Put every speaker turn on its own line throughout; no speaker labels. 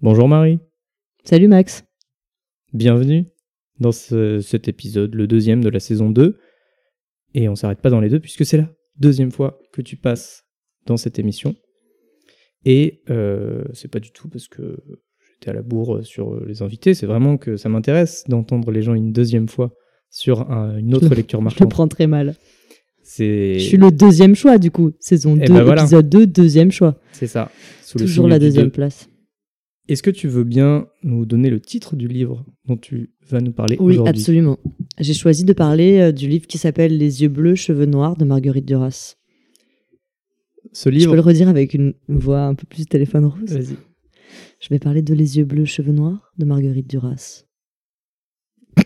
Bonjour Marie,
Salut Max.
bienvenue dans ce- cet épisode, le deuxième de la saison 2. Et on s'arrête pas dans les deux puisque c'est la deuxième fois que tu passes dans cette émission. Et euh, c'est pas du tout parce que j'étais à la bourre sur les invités, c'est vraiment que ça m'intéresse d'entendre les gens une deuxième fois sur un- une autre lecture
Je le prends très mal. Je suis le deuxième choix du coup. Saison
Eh
2,
ben voilà.
épisode 2, deuxième choix.
c'est ça. sous
Toujours la deuxième
deux.
place.
Est-ce que tu veux bien nous donner le titre du livre dont tu vas nous parler
Oui, absolument. J'ai choisi de parler euh, du livre qui s'appelle Les yeux bleus, cheveux noirs de Marguerite Duras.
Ce
Je peux le redire avec une voix un peu plus téléphone rose?
Vas-y.
Je vais parler de Les yeux bleus, cheveux noirs de Marguerite Duras.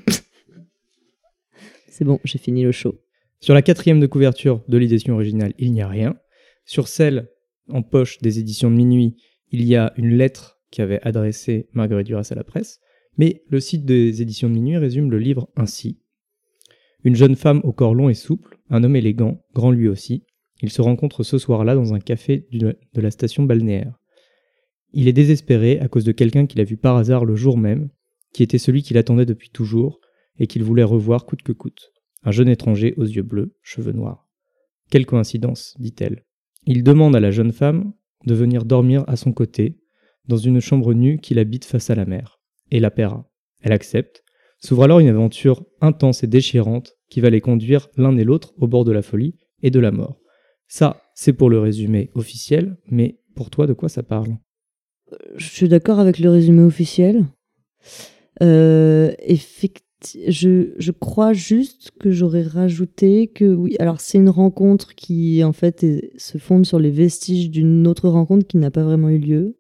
C'est bon, j'ai fini le show.
Sur la quatrième de couverture de l'édition originale, il n'y a rien. Sur celle en poche des éditions de minuit, il y a une lettre qu'avait adressée Marguerite Duras à la presse. Mais le site des éditions de minuit résume le livre ainsi. Une jeune femme au corps long et souple, un homme élégant, grand lui aussi. Ils se rencontrent ce soir-là dans un café de la station balnéaire. Il est désespéré à cause de quelqu'un qu'il a vu par hasard le jour même, qui était celui qu'il attendait depuis toujours et qu'il voulait revoir coûte que coûte. Un jeune étranger aux yeux bleus, cheveux noirs. Quelle coïncidence, dit-elle. Il demande à la jeune femme de venir dormir à son côté, dans une chambre nue qu'il habite face à la mer, et la paiera. Elle accepte. S'ouvre alors une aventure intense et déchirante qui va les conduire l'un et l'autre au bord de la folie et de la mort. Ça, c'est pour le résumé officiel, mais pour toi, de quoi ça parle?
Je suis d'accord avec le résumé officiel. Euh, je, crois juste que j'aurais rajouté que oui, alors c'est une rencontre qui en fait se fonde sur les vestiges d'une autre rencontre qui n'a pas vraiment eu lieu.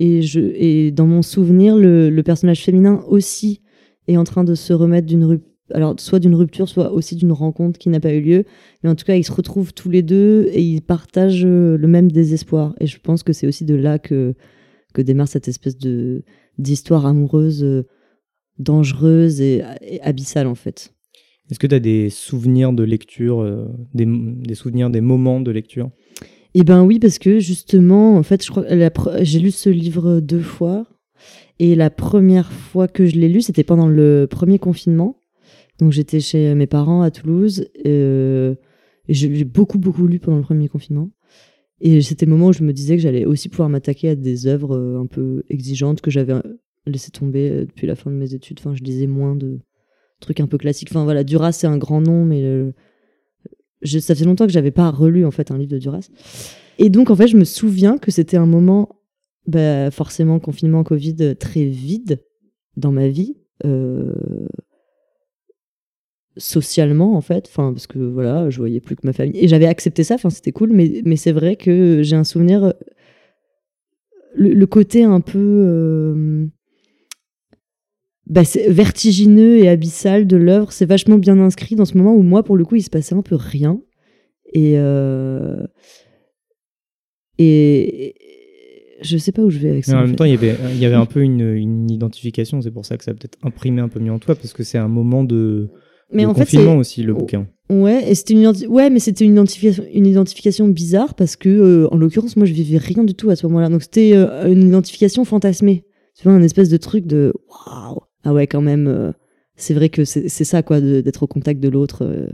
Et, je, et dans mon souvenir, le, personnage féminin aussi est en train de se remettre d'une rupture. Alors, soit d'une rupture, soit aussi d'une rencontre qui n'a pas eu lieu. Mais en tout cas, ils se retrouvent tous les deux et ils partagent euh, le même désespoir. Et je pense que c'est aussi de là que, que démarre cette espèce de d'histoire amoureuse euh, dangereuse et, abyssale en fait.
Est-ce que tu as des souvenirs de lecture, euh, des souvenirs des moments de lecture?
Eh ben oui, parce que justement, en fait, je crois j'ai lu ce livre deux fois. Et la première fois que je l'ai lu, c'était pendant le premier confinement. Donc j'étais chez mes parents à Toulouse. euh, et je l'ai beaucoup, beaucoup lu pendant le premier confinement. Et c'était le moment où je me disais que j'allais aussi pouvoir m'attaquer à des œuvres euh, un peu exigeantes que j'avais euh, laissé tomber euh, depuis la fin de mes études. Enfin, je lisais moins de trucs un peu classiques. Enfin voilà, Duras, c'est un grand nom, mais je- ça fait longtemps que j'avais pas relu en fait un livre de Duras. Et donc, en fait, je me souviens que c'était un moment, bah, forcément, confinement, Covid, euh, très vide dans ma vie. euh, socialement, en fait. Enfin, parce que voilà, je voyais plus que ma famille. Et j'avais accepté ça, enfin, c'était cool. Mais, mais c'est vrai que j'ai un souvenir. euh, Le, côté un peu. Bah, c'est vertigineux et abyssal de l'œuvre, c'est vachement bien inscrit dans ce moment où moi, pour le coup, il se passait un peu rien. Et, euh, et je sais pas où je vais avec ça.
Mais en
en
même
fait.
temps, il y avait, il y avait un peu une, une identification, c'est pour ça que ça a peut-être imprimé un peu mieux en toi, parce que c'est un moment de,
mais
de
en fait,
confinement
c'est-
aussi, le bouquin.
Ouais, et c'était une, ouais, mais c'était une identification, une identification bizarre parce que, euh, en l'occurrence, moi, je vivais rien du tout à ce moment-là. Donc, c'était euh, une identification fantasmée. Tu vois, un espèce de truc de waouh. Ah ouais, quand même. euh, c'est vrai que c'est ça, quoi, d'être au contact de l'autre. euh.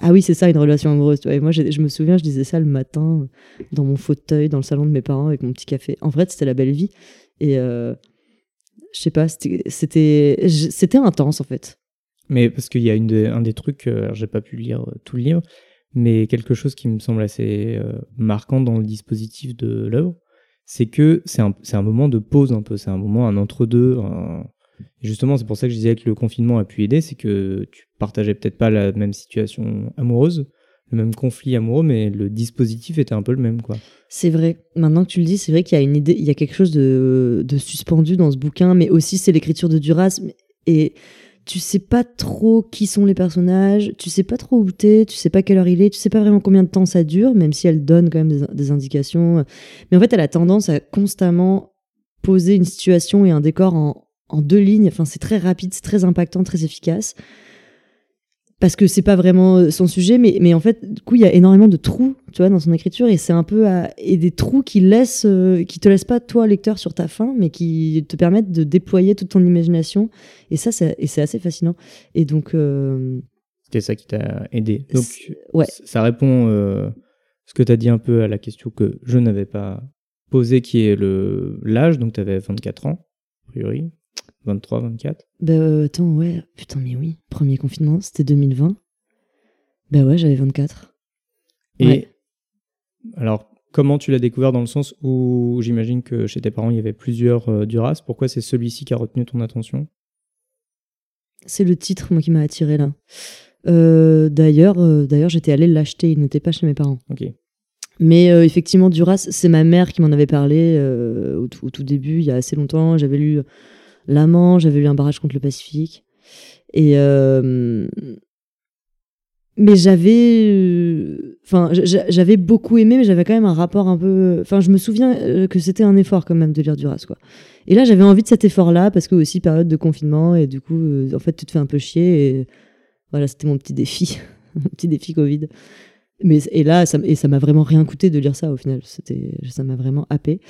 Ah oui, c'est ça, une relation amoureuse. Et moi, je me souviens, je disais ça le matin euh, dans mon fauteuil, dans le salon de mes parents avec mon petit café. En vrai, c'était la belle vie. Et euh, je sais pas, c'était- intense, en fait.
Mais parce qu'il y a une un des trucs, alors j'ai pas pu lire tout le livre, mais quelque chose qui me semble assez marquant dans le dispositif de l'œuvre, c'est que c'est un, un moment de pause un peu, c'est un moment, un entre-deux. Justement, c'est pour ça que je disais que le confinement a pu aider, c'est que tu partageais peut-être pas la même situation amoureuse, le même conflit amoureux, mais le dispositif était un peu le même, quoi.
C'est vrai. Maintenant que tu le dis, c'est vrai qu'il y a une idée, il y a quelque chose de, de suspendu dans ce bouquin, mais aussi c'est l'écriture de Duras. Et tu sais pas trop qui sont les personnages, tu sais pas trop où t'es, tu sais pas quelle heure il est, tu sais pas vraiment combien de temps ça dure, même si elle donne quand même des, des indications. Mais en fait, elle a tendance à constamment poser une situation et un décor en, en deux lignes. Enfin, c'est très rapide, c'est très impactant, très efficace. Parce que c'est pas vraiment euh, son sujet, mais, mais en fait, du coup, il y a énormément de trous, tu vois, dans son écriture, et c'est un peu à, et des trous qui laissent, euh, qui te laissent pas toi lecteur sur ta fin, mais qui te permettent de déployer toute ton imagination, et ça, c'est, et c'est assez fascinant. Et donc, euh,
C'était ça qui t'a aidé. Donc,
ouais,
ça répond euh, ce que tu as dit un peu à la question que je n'avais pas posée, qui est le l'âge. Donc, tu avais 24 ans, a priori. 23, 24.
bah euh, attends, ouais, putain, mais oui, premier confinement, c'était 2020. Bah ouais, j'avais 24.
Et
Ouais.
alors, comment tu l'as découvert dans le sens où j'imagine que chez tes parents, il y avait plusieurs euh, Duras. Pourquoi c'est celui-ci qui a retenu ton attention?
C'est le titre, moi, qui m'a attiré là. Euh, d'ailleurs, d'ailleurs, j'étais allée l'acheter, il n'était pas chez mes parents.
Ok.
Mais euh, effectivement, Duras, c'est ma mère qui m'en avait parlé euh, au tout début, il y a assez longtemps. J'avais lu L'Amant, j'avais lu Un barrage contre le Pacifique. Et. euh, mais j'avais. euh, Enfin, j'a- j'avais beaucoup aimé, mais j'avais quand même un rapport un peu. Enfin, je me souviens euh, que c'était un effort quand même de lire Duras, quoi. Et là, j'avais envie de cet effort-là, parce que aussi période de confinement, et du coup, en fait, tu te fais un peu chier. Et voilà, c'était mon petit défi. mon petit défi Covid. Mais, et là, ça, et ça m'a vraiment rien coûté de lire ça au final. C'était, ça m'a vraiment happé.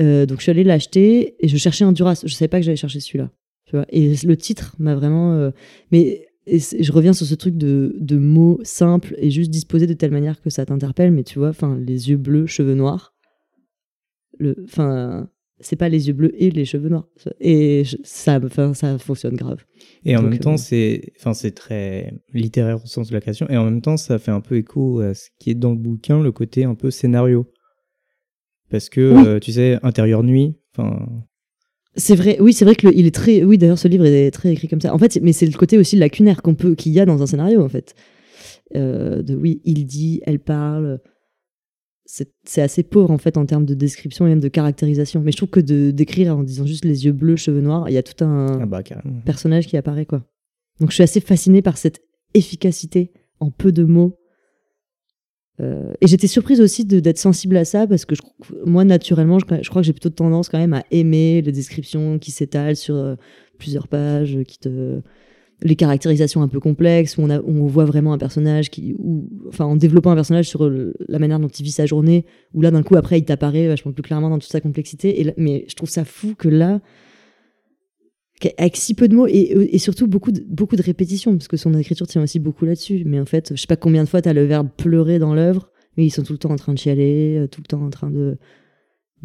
Euh, donc je suis allée l'acheter et je cherchais un Duras. Je savais pas que j'allais chercher celui-là. Tu vois. Et le titre m'a vraiment. euh, mais et je reviens sur ce truc de, de mots simples et juste disposés de telle manière que ça t'interpelle. Mais tu vois, enfin, les yeux bleus, cheveux noirs. Le, enfin, c'est pas les yeux bleus et les cheveux noirs. Et je- ça, enfin, ça fonctionne grave.
Et en
Donc,
même temps,
euh,
c'est enfin, c'est très littéraire au sens de la création. Et en même temps, ça fait un peu écho à ce qui est dans le bouquin, le côté un peu scénario. Parce que,
Oui.
euh, tu sais, intérieur nuit, enfin,
C'est vrai, oui, c'est vrai que le- il est très, oui, d'ailleurs, ce livre est très écrit comme ça. En fait, mais c'est le côté aussi lacunaire qu'on peut, qu'il y a dans un scénario, en fait. Euh, de oui, il dit, elle parle. C'est assez pauvre, en fait, en termes de description et même de caractérisation. Mais je trouve que de d'écrire en disant juste les yeux bleus, cheveux noirs, il y a tout un
ah bah
personnage qui apparaît, quoi. Donc, je suis assez fascinée par cette efficacité en peu de mots. Euh, et j'étais surprise aussi d'être sensible à ça parce que je, moi, naturellement, je, je crois que j'ai plutôt tendance quand même à aimer les descriptions qui s'étalent sur euh, plusieurs pages, qui te les caractérisations un peu complexes où on, a, où on voit vraiment un personnage qui, enfin, en développant un personnage sur le- la manière dont il vit sa journée, où là, d'un coup, après, il t'apparaît vachement plus clairement dans toute sa complexité. Et mais je trouve ça fou que là, avec si peu de mots et, surtout beaucoup de, répétitions, parce que son écriture tient aussi beaucoup là-dessus. Mais en fait, je sais pas combien de fois tu as le verbe pleurer dans l'œuvre, mais ils sont tout le temps en train de chialer, euh, tout le temps en train de,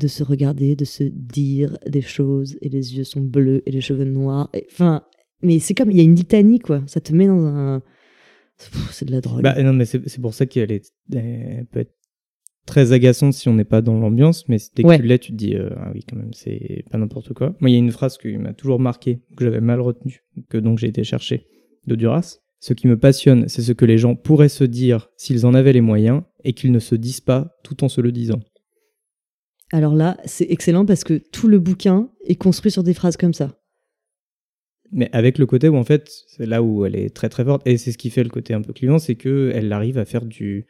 se regarder, de se dire des choses, et les yeux sont bleus et les cheveux noirs. Enfin, mais c'est comme, il y a une litanie, quoi. Ça te met dans un. C'est de la drogue.
Bah, non, mais c'est pour ça qu'elle est, elle peut être très agaçante si on n'est pas dans l'ambiance, mais dès que
Ouais.
tu l'es, tu te dis, euh, ah oui, quand même, c'est pas n'importe quoi. Moi, il y a une phrase qui m'a toujours marqué, que j'avais mal retenue, que donc j'ai été chercher de Duras. Ce qui me passionne, c'est ce que les gens pourraient se dire s'ils en avaient les moyens et qu'ils ne se disent pas tout en se le disant.
Alors là, c'est excellent parce que tout le bouquin est construit sur des phrases comme ça.
Mais avec le côté où en fait, c'est là où elle est très très forte, et c'est ce qui fait le côté un peu clivant, c'est que elle arrive à faire du,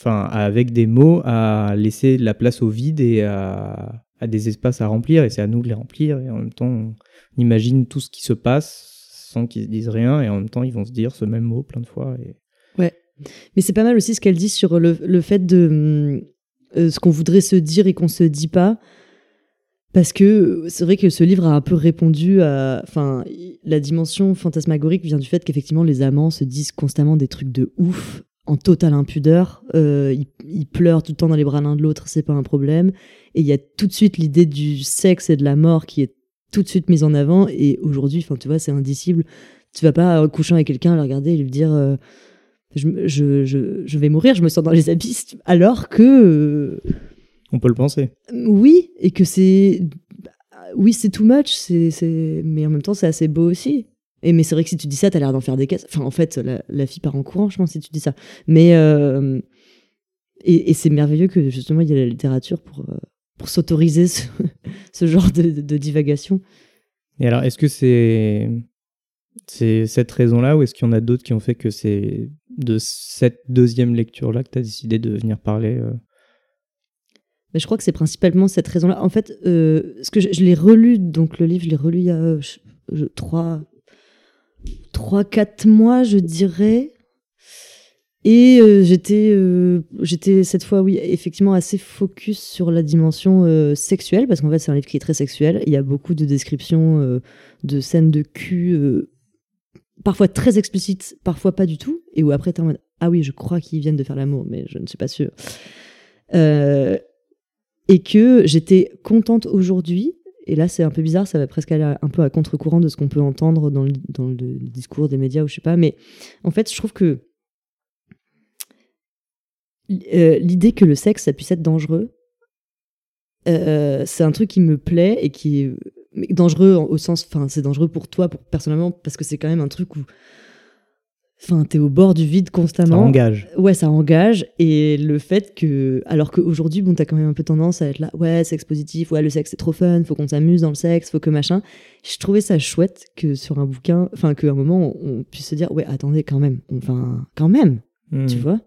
enfin, avec des mots, à laisser la place au vide et à, des espaces à remplir, et c'est à nous de les remplir, et en même temps, on imagine tout ce qui se passe sans qu'ils se disent rien, et en même temps, ils vont se dire ce même mot plein de fois. Et...
Mais c'est pas mal aussi ce qu'elle dit sur le, fait de hum, euh, ce qu'on voudrait se dire et qu'on se dit pas. Parce que c'est vrai que ce livre a un peu répondu à. Enfin, la dimension fantasmagorique vient du fait qu'effectivement les amants se disent constamment des trucs de ouf, en totale impudeur. Euh, ils, ils pleurent tout le temps dans les bras l'un de l'autre, c'est pas un problème. Et il y a tout de suite l'idée du sexe et de la mort qui est tout de suite mise en avant. Et aujourd'hui, enfin, tu vois, c'est indicible. Tu vas pas coucher avec quelqu'un, le regarder et lui dire. euh, je, je, je, je vais mourir, je me sens dans les abysses, alors que euh,
On peut le penser.
oui, et que c'est oui, c'est too much, c'est mais en même temps c'est assez beau aussi. Et mais c'est vrai que si tu dis ça, t'as l'air d'en faire des caisses. Enfin, en fait, la, la fille part en courant, je pense, si tu dis ça. Mais euh, et, et c'est merveilleux que justement il y ait la littérature pour euh, pour s'autoriser ce, ce genre de, de, de divagation.
Et alors, est-ce que c'est c'est cette raison-là, ou est-ce qu'il y en a d'autres qui ont fait que c'est de cette deuxième lecture-là que tu as décidé de venir parler euh,
Mais je crois que c'est principalement cette raison-là. En fait, euh, ce que je, je l'ai relu, donc le livre, je l'ai relu il y a je- je- trois, 3-4 mois, je dirais. Et euh, j'étais, euh, j'étais cette fois, oui, effectivement, assez focus sur la dimension euh, sexuelle, parce qu'en fait, c'est un livre qui est très sexuel. Il y a beaucoup de descriptions de scènes de cul, parfois très explicites, parfois pas du tout, et où après, t'es en mode Ah oui, je crois qu'ils viennent de faire l'amour, mais je ne suis pas sûre. et que j'étais contente aujourd'hui. Et là, c'est un peu bizarre, ça va presque aller un peu à contre-courant de ce qu'on peut entendre dans le, discours des médias ou je sais pas. Mais en fait, je trouve que euh, l'idée que le sexe, ça puisse être dangereux, euh, c'est un truc qui me plaît et qui est dangereux au sens, enfin, c'est dangereux pour toi, pour, personnellement, parce que c'est quand même un truc où, enfin, t'es au bord du vide constamment. Ça
engage.
Ouais, ça engage. Et le fait que, alors qu'aujourd'hui, bon, t'as quand même un peu tendance à être là, ouais, sexe positif, ouais, le sexe c'est trop fun, faut qu'on s'amuse dans le sexe, faut que machin. Je trouvais ça chouette que sur un bouquin, enfin, qu'à un moment, on, puisse se dire, ouais, attendez, quand même, enfin, quand même, hmm. tu vois.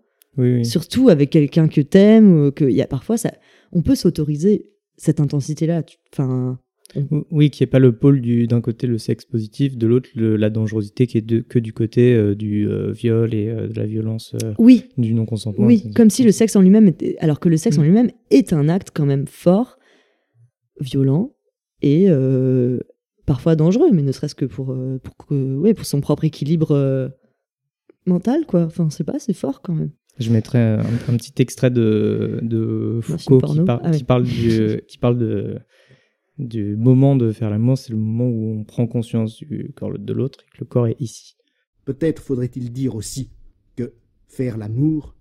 Surtout avec quelqu'un que t'aimes, que il y a parfois ça, on peut s'autoriser cette intensité-là. Enfin.
Oui, qui est pas le pôle du d'un côté le sexe positif, de l'autre la dangerosité qui est de, que du côté euh, du euh, viol et euh, de la violence.
oui.
Du non consentement.
Oui, comme si le sexe en lui-même était, alors que le sexe en mm. lui-même est un acte quand même fort, violent et parfois dangereux, mais ne serait-ce que pour pour que, ouais, pour son propre équilibre mental quoi. Enfin, c'est pas, c'est fort quand même.
Je mettrai un, petit extrait de, de Foucault qui, ah qui, parle, du, qui parle de, du moment de faire l'amour. C'est le moment où on prend conscience du corps de l'autre et que le corps est ici.
Peut-être faudrait-il dire aussi que faire l'amour,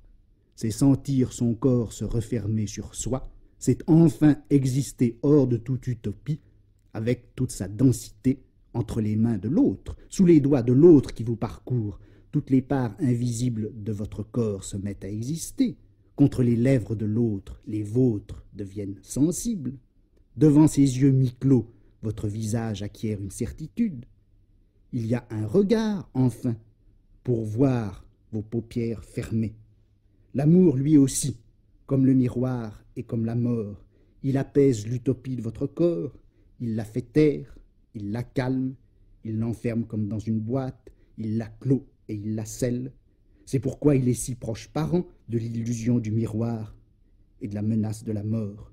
c'est sentir son corps se refermer sur soi, c'est enfin exister hors de toute utopie, avec toute sa densité, entre les mains de l'autre, sous les doigts de l'autre qui vous parcourt, toutes les parts invisibles de votre corps se mettent à exister. Contre les lèvres de l'autre, les vôtres deviennent sensibles. Devant ses yeux mi-clos, votre visage acquiert une certitude. Il y a un regard, enfin, pour voir vos paupières fermées. L'amour, lui aussi, comme le miroir et comme la mort, il apaise l'utopie de votre corps, il la fait taire, il la calme, il l'enferme comme dans une boîte, il la clôt et il la scelle. C'est pourquoi il est si proche parent de l'illusion du miroir et de la menace de la mort.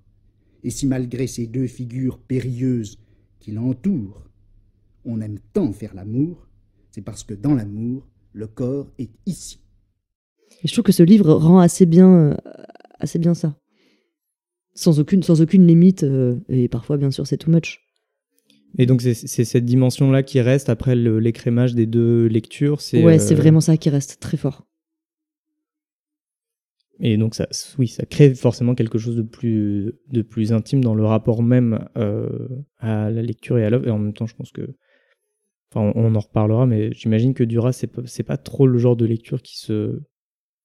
Et si malgré ces deux figures périlleuses qui l'entourent, on aime tant faire l'amour, c'est parce que dans l'amour, le corps est ici.
Et je trouve que ce livre rend assez bien, euh, assez bien ça. Sans aucune, sans aucune limite, euh, et parfois, bien sûr, c'est too much.
Et donc c'est cette dimension-là qui reste après l'écrémage des deux lectures.
Ouais, c'est euh, vraiment ça qui reste très fort.
Et donc ça, oui, ça crée forcément quelque chose de plus, de plus intime dans le rapport même euh, à la lecture et à l'œuvre. Et en même temps, je pense que, enfin, on, en reparlera, mais j'imagine que Duras, c'est pas, pas trop le genre de lecture qui se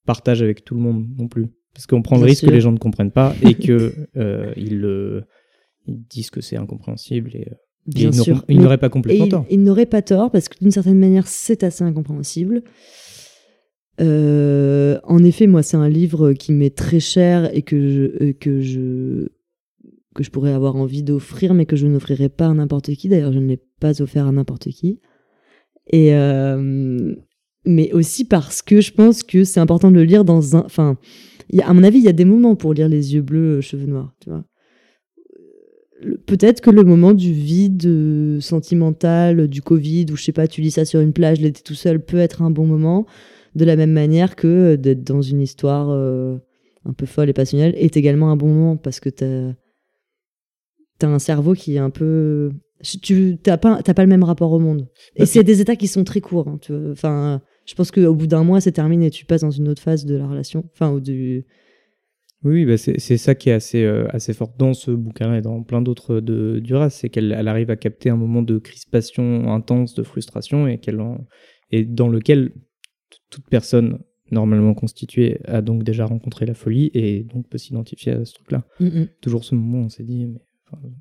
partage avec tout le monde non plus, parce qu'on prend le risque que les gens ne comprennent pas et que euh, ils, ils disent que c'est incompréhensible et
Bien
il
sûr.
Il n'aurait pas complètement tort.
Il, n'aurait pas tort parce que d'une certaine manière, c'est assez incompréhensible. Euh, en effet, moi, c'est un livre qui m'est très cher et que je, euh, que je, que je pourrais avoir envie d'offrir, mais que je n'offrirai pas à n'importe qui. D'ailleurs, je ne l'ai pas offert à n'importe qui. Et euh, mais aussi parce que je pense que c'est important de le lire dans un. Enfin, à mon avis, il y a des moments pour lire les yeux bleus, cheveux noirs, tu vois peut-être que le moment du vide sentimental, du Covid, où je sais pas, tu lis ça sur une plage, l'été tout seul, peut être un bon moment, de la même manière que euh, d'être dans une histoire euh, un peu folle et passionnelle est également un bon moment parce que t'as as un cerveau qui est un peu. Tu n'as pas, pas le même rapport au monde. Et c'est des états qui sont très courts. Hein, enfin, je pense qu'au bout d'un mois, c'est terminé. Tu passes dans une autre phase de la relation. Enfin, ou du
oui, bah c'est ça qui est assez, euh, assez fort dans ce bouquin et dans plein d'autres de Duras, c'est qu'elle elle arrive à capter un moment de crispation intense, de frustration, et, qu'elle et dans lequel toute personne normalement constituée a donc déjà rencontré la folie et donc peut s'identifier à ce truc-là. Mm, mm. Toujours ce moment où on s'est dit, mais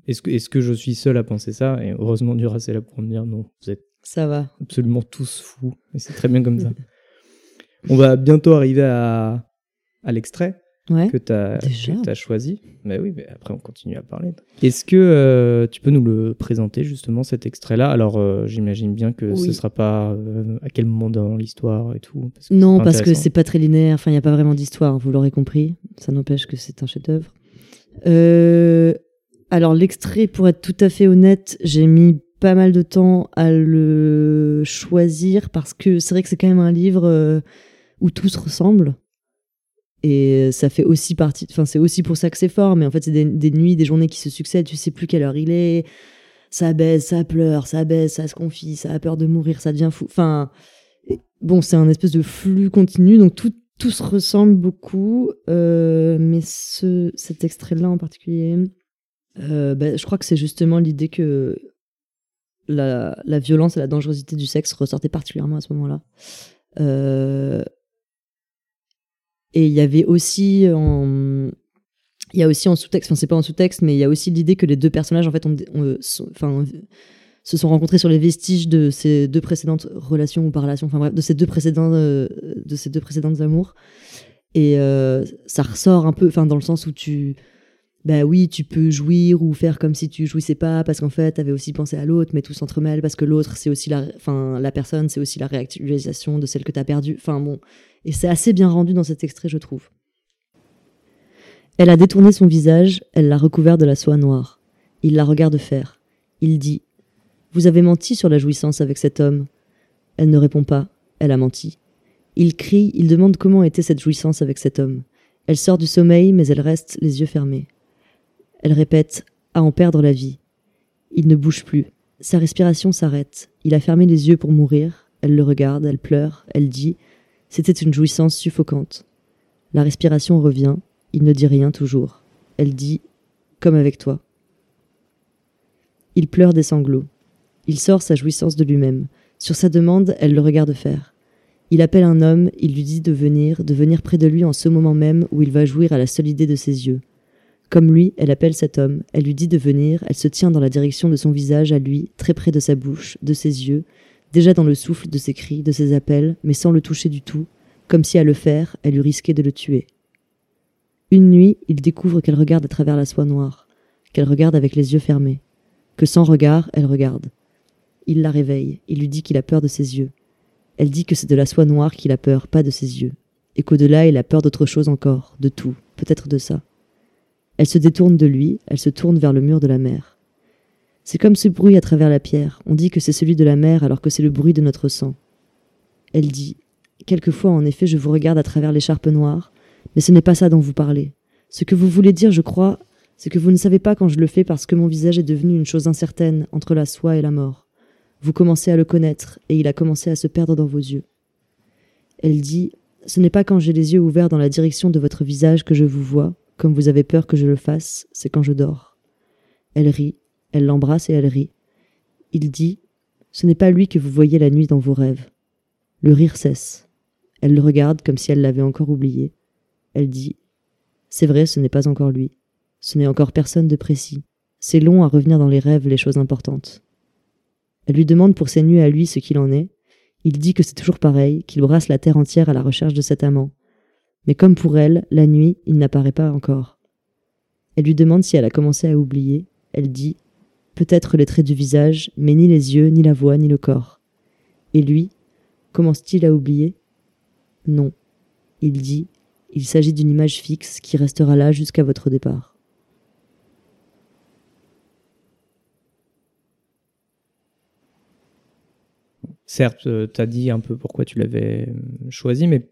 est-ce que, est que je suis seul à penser ça? Et heureusement, Duras est là pour me dire, non, vous êtes
ça va.
absolument tous fous, et c'est très bien comme ça. on va bientôt arriver à, à l'extrait.
Ouais.
que tu as, choisi. Mais oui, mais après on continue à parler. Est-ce que euh, tu peux nous le présenter justement cet extrait-là? Alors euh, j'imagine bien que ce
Oui.
sera pas euh, à quel moment dans l'histoire et tout. parce que
Non, parce que c'est pas très linéaire. Enfin, il n'y a pas vraiment d'histoire, vous l'aurez compris. Ça n'empêche que c'est un chef-d'œuvre. Alors, l'extrait, pour être tout à fait honnête, j'ai mis pas mal de temps à le choisir parce que c'est vrai que c'est quand même un livre où tout se ressemble. Et ça fait aussi partie. Enfin, c'est aussi pour ça que c'est fort. Mais en fait, c'est des, nuits, des journées qui se succèdent. Tu sais plus quelle heure il est. Ça baisse, ça pleure, ça baisse, ça se confie, ça a peur de mourir, ça devient fou. Enfin, bon, c'est un espèce de flux continu, donc tout, tout se ressemble beaucoup. euh, mais ce, cet extrait-là en particulier, euh, bah, je crois que c'est justement l'idée que la, la violence et la dangerosité du sexe ressortaient particulièrement à ce moment-là. Euh, et il y avait aussi en, il y a aussi en sous-texte, enfin c'est pas en sous-texte, mais il y a aussi l'idée que les deux personnages en fait ont, sont- enfin se sont rencontrés sur les vestiges de ces deux précédentes relations ou par relation, enfin bref, de ces deux précédents, euh, de ces deux précédentes amours. Et euh, ça ressort un peu, enfin dans le sens où tu, bah oui, tu peux jouir ou faire comme si tu jouissais pas, parce qu'en fait, t'avais aussi pensé à l'autre, mais tout s'entremêle parce que l'autre, c'est aussi la, enfin la personne, c'est aussi la réactualisation de celle que t'as perdue. Enfin bon, et c'est assez bien rendu dans cet extrait, je trouve. Elle a détourné son visage, elle l'a recouvert de la soie noire. Il la regarde faire. Il dit Vous avez menti sur la jouissance avec cet homme. Elle ne répond pas, elle a menti. Il crie, il demande comment était cette jouissance avec cet homme. Elle sort du sommeil, mais elle reste les yeux fermés. Elle répète À en perdre la vie. Il ne bouge plus. Sa respiration s'arrête. Il a fermé les yeux pour mourir. Elle le regarde, elle pleure, elle dit C'était une jouissance suffocante. La respiration revient. Il ne dit rien toujours. Elle dit Comme avec toi. Il pleure des sanglots. Il sort sa jouissance de lui-même. Sur sa demande, elle le regarde faire. Il appelle un homme, il lui dit de venir, de venir près de lui en ce moment même où il va jouir à la seule idée de ses yeux. Comme lui, elle appelle cet homme, elle lui dit de venir, elle se tient dans la direction de son visage à lui, très près de sa bouche, de ses yeux, déjà dans le souffle de ses cris, de ses appels, mais sans le toucher du tout, comme si à le faire, elle eût risqué de le tuer. Une nuit, il découvre qu'elle regarde à travers la soie noire, qu'elle regarde avec les yeux fermés, que sans regard, elle regarde. Il la réveille, il lui dit qu'il a peur de ses yeux. Elle dit que c'est de la soie noire qu'il a peur, pas de ses yeux, et qu'au-delà, il a peur d'autre chose encore, de tout, peut-être de ça. Elle se détourne de lui, elle se tourne vers le mur de la mer. C'est comme ce bruit à travers la pierre, on dit que c'est celui de la mer alors que c'est le bruit de notre sang. Elle dit Quelquefois, en effet, je vous regarde à travers l'écharpe noire, mais ce n'est pas ça dont vous parlez. Ce que vous voulez dire, je crois, c'est que vous ne savez pas quand je le fais parce que mon visage est devenu une chose incertaine entre la soie et la mort. Vous commencez à le connaître, et il a commencé à se perdre dans vos yeux. Elle dit Ce n'est pas quand j'ai les yeux ouverts dans la direction de votre visage que je vous vois, comme vous avez peur que je le fasse, c'est quand je dors. Elle rit, elle l'embrasse et elle rit. Il dit Ce n'est pas lui que vous voyez la nuit dans vos rêves. Le rire cesse. Elle le regarde comme si elle l'avait encore oublié. Elle dit C'est vrai, ce n'est pas encore lui. Ce n'est encore personne de précis. C'est long à revenir dans les rêves les choses importantes. Elle lui demande pour ses nuits à lui ce qu'il en est. Il dit que c'est toujours pareil, qu'il brasse la terre entière à la recherche de cet amant. Mais comme pour elle, la nuit, il n'apparaît pas encore. Elle lui demande si elle a commencé à oublier. Elle dit Peut-être les traits du visage, mais ni les yeux, ni la voix, ni le corps. Et lui, commence-t-il à oublier? Non. Il dit Il s'agit d'une image fixe qui restera là jusqu'à votre départ.
Certes, tu as dit un peu pourquoi tu l'avais euh, choisi, mais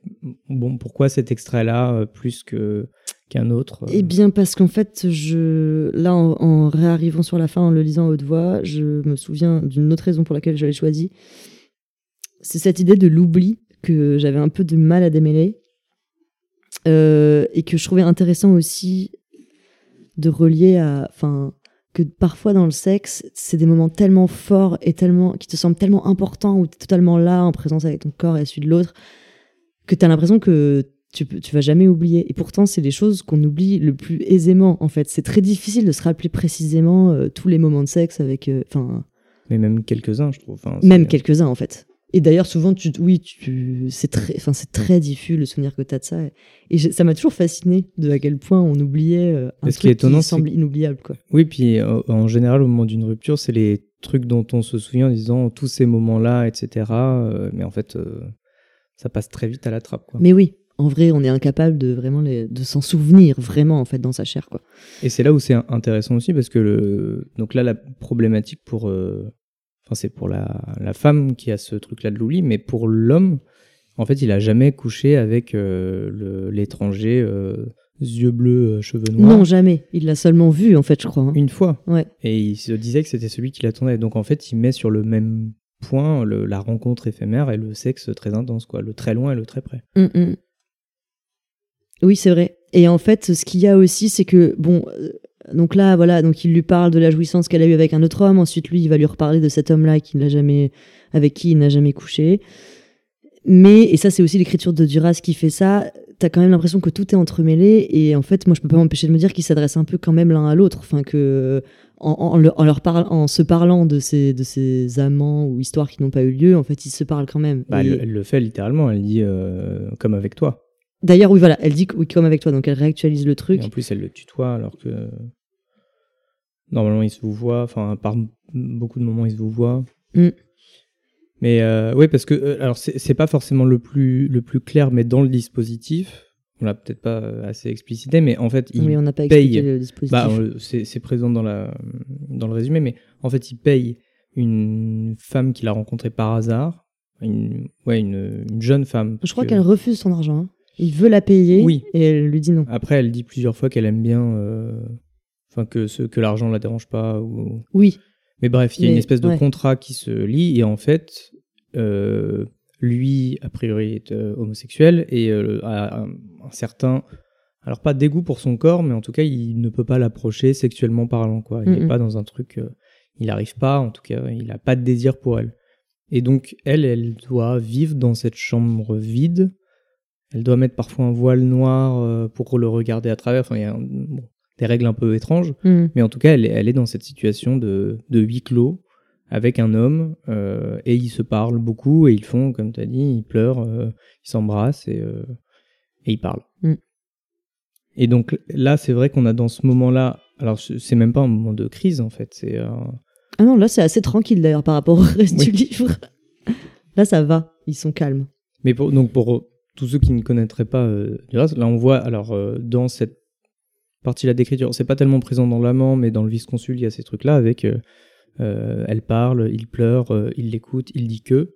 bon, pourquoi cet extrait-là euh, plus que qu'un autre euh
Eh bien, parce qu'en fait, je là, en, en réarrivant sur la fin, en le lisant à haute voix, je me souviens d'une autre raison pour laquelle je l'ai choisi. C'est cette idée de l'oubli que j'avais un peu de mal à démêler euh, et que je trouvais intéressant aussi de relier à, que parfois dans le sexe, c'est des moments tellement forts et tellement qui te semblent tellement importants où tu es totalement là en présence avec ton corps et celui de l'autre que tu as l'impression que tu, tu vas jamais oublier. Et pourtant, c'est les choses qu'on oublie le plus aisément, en fait. C'est très difficile de se rappeler précisément euh, tous les moments de sexe avec. euh, Enfin,
Mais même quelques-uns, je trouve. Enfin,
même quelques-uns, en fait. Et d'ailleurs, souvent, tu, oui, tu, c'est très, enfin, c'est très diffus le souvenir que tu as de ça. Et je- ça m'a toujours fasciné de à quel point on oubliait euh, un
qui est
truc qui, semble inoubliable, quoi.
Oui, puis euh, en général, au moment d'une rupture, c'est les trucs dont on se souvient en disant tous ces moments-là, etc. euh, mais en fait, ça passe très vite à la trappe. Quoi.
Mais oui, en vrai, on est incapable de vraiment les- de s'en souvenir vraiment en fait dans sa chair, quoi.
Et c'est là où c'est intéressant aussi parce que le donc là la problématique pour enfin c'est pour la, la femme qui a ce truc là de l'oubli mais pour l'homme en fait il a jamais couché avec euh, l'étranger euh, yeux bleus euh, cheveux noirs
Non, jamais. Il l'a seulement vu en fait, je crois. hein.
une fois
Ouais.
et il se disait que c'était celui qui l'attendait donc en fait il met sur le même point le- la rencontre éphémère et le sexe très intense quoi le très loin et le très près
Mm, mm. Oui, c'est vrai. Et en fait, ce qu'il y a aussi, c'est que bon, donc là, voilà, donc il lui parle de la jouissance qu'elle a eue avec un autre homme. Ensuite, lui, il va lui reparler de cet homme-là qui n'a jamais, avec qui il n'a jamais couché. Mais et ça, c'est aussi l'écriture de Duras qui fait ça. T'as quand même l'impression que tout est entremêlé. Et en fait, moi, je peux pas m'empêcher de me dire qu'ils s'adressent un peu quand même l'un à l'autre. Enfin que en, en le- en leur parle, en se parlant de ces de ces amants ou histoires qui n'ont pas eu lieu, en fait, ils se parlent quand même.
bah,
Et-
elle, elle le fait littéralement elle dit euh, comme avec toi
D'ailleurs, oui, voilà, elle dit que oui, comme avec toi, donc elle réactualise le truc.
Et en plus, elle le tutoie alors que normalement, ils se vous voient. Enfin, par beaucoup de moments, ils se vous voient.
Mm.
Mais euh, oui, parce que euh, alors c'est pas forcément le plus le plus clair, mais dans le dispositif, on l'a peut-être pas euh, assez explicité, mais en fait, il
oui, on n'a pas
paye.
expliqué le dispositif.
bah, c'est présent dans la dans le résumé, mais en fait, il paye une femme qu'il a rencontrée par hasard, une ouais une, une jeune femme.
je crois
que-
qu'elle refuse son argent. hein. Il veut la payer
Oui.
et elle lui dit non.
Après, elle dit plusieurs fois qu'elle aime bien, euh, enfin que ce que l'argent la dérange pas. Ou...
Oui,
Mais bref, il y a
Mais,
une espèce de
ouais.
contrat qui se lie et en fait, euh, lui a priori est euh, homosexuel et euh, a un, un certain, alors pas dégoût pour son corps, mais en tout cas, il ne peut pas l'approcher sexuellement parlant quoi. Il n'est pas dans un truc, il n'arrive pas, en tout cas, il a pas de désir pour elle. Et donc, elle, elle doit vivre dans cette chambre vide. Elle doit mettre parfois un voile noir pour le regarder à travers. Enfin, il y a un- bon, des règles un peu étranges.
Hmm.
Mais en tout cas, elle est, elle est dans cette situation de, de huis clos avec un homme euh, et ils se parlent beaucoup et ils font, comme tu as dit, ils pleurent, euh, ils s'embrassent et, euh, et ils parlent.
Mm.
Et donc là, c'est vrai qu'on a dans ce moment-là, alors c'est même pas un moment de crise en fait, c'est
Ah non, là c'est assez tranquille d'ailleurs par rapport au reste
Oui.
du livre. Là ça va, ils sont calmes.
Mais pour, donc pour tous ceux qui ne connaîtraient pas là on voit alors dans cette partie-là d'écriture, c'est pas tellement présent dans l'amant, mais dans le vice-consul, il y a ces trucs-là avec euh, euh, elle parle, il pleure, euh, il l'écoute, il dit que,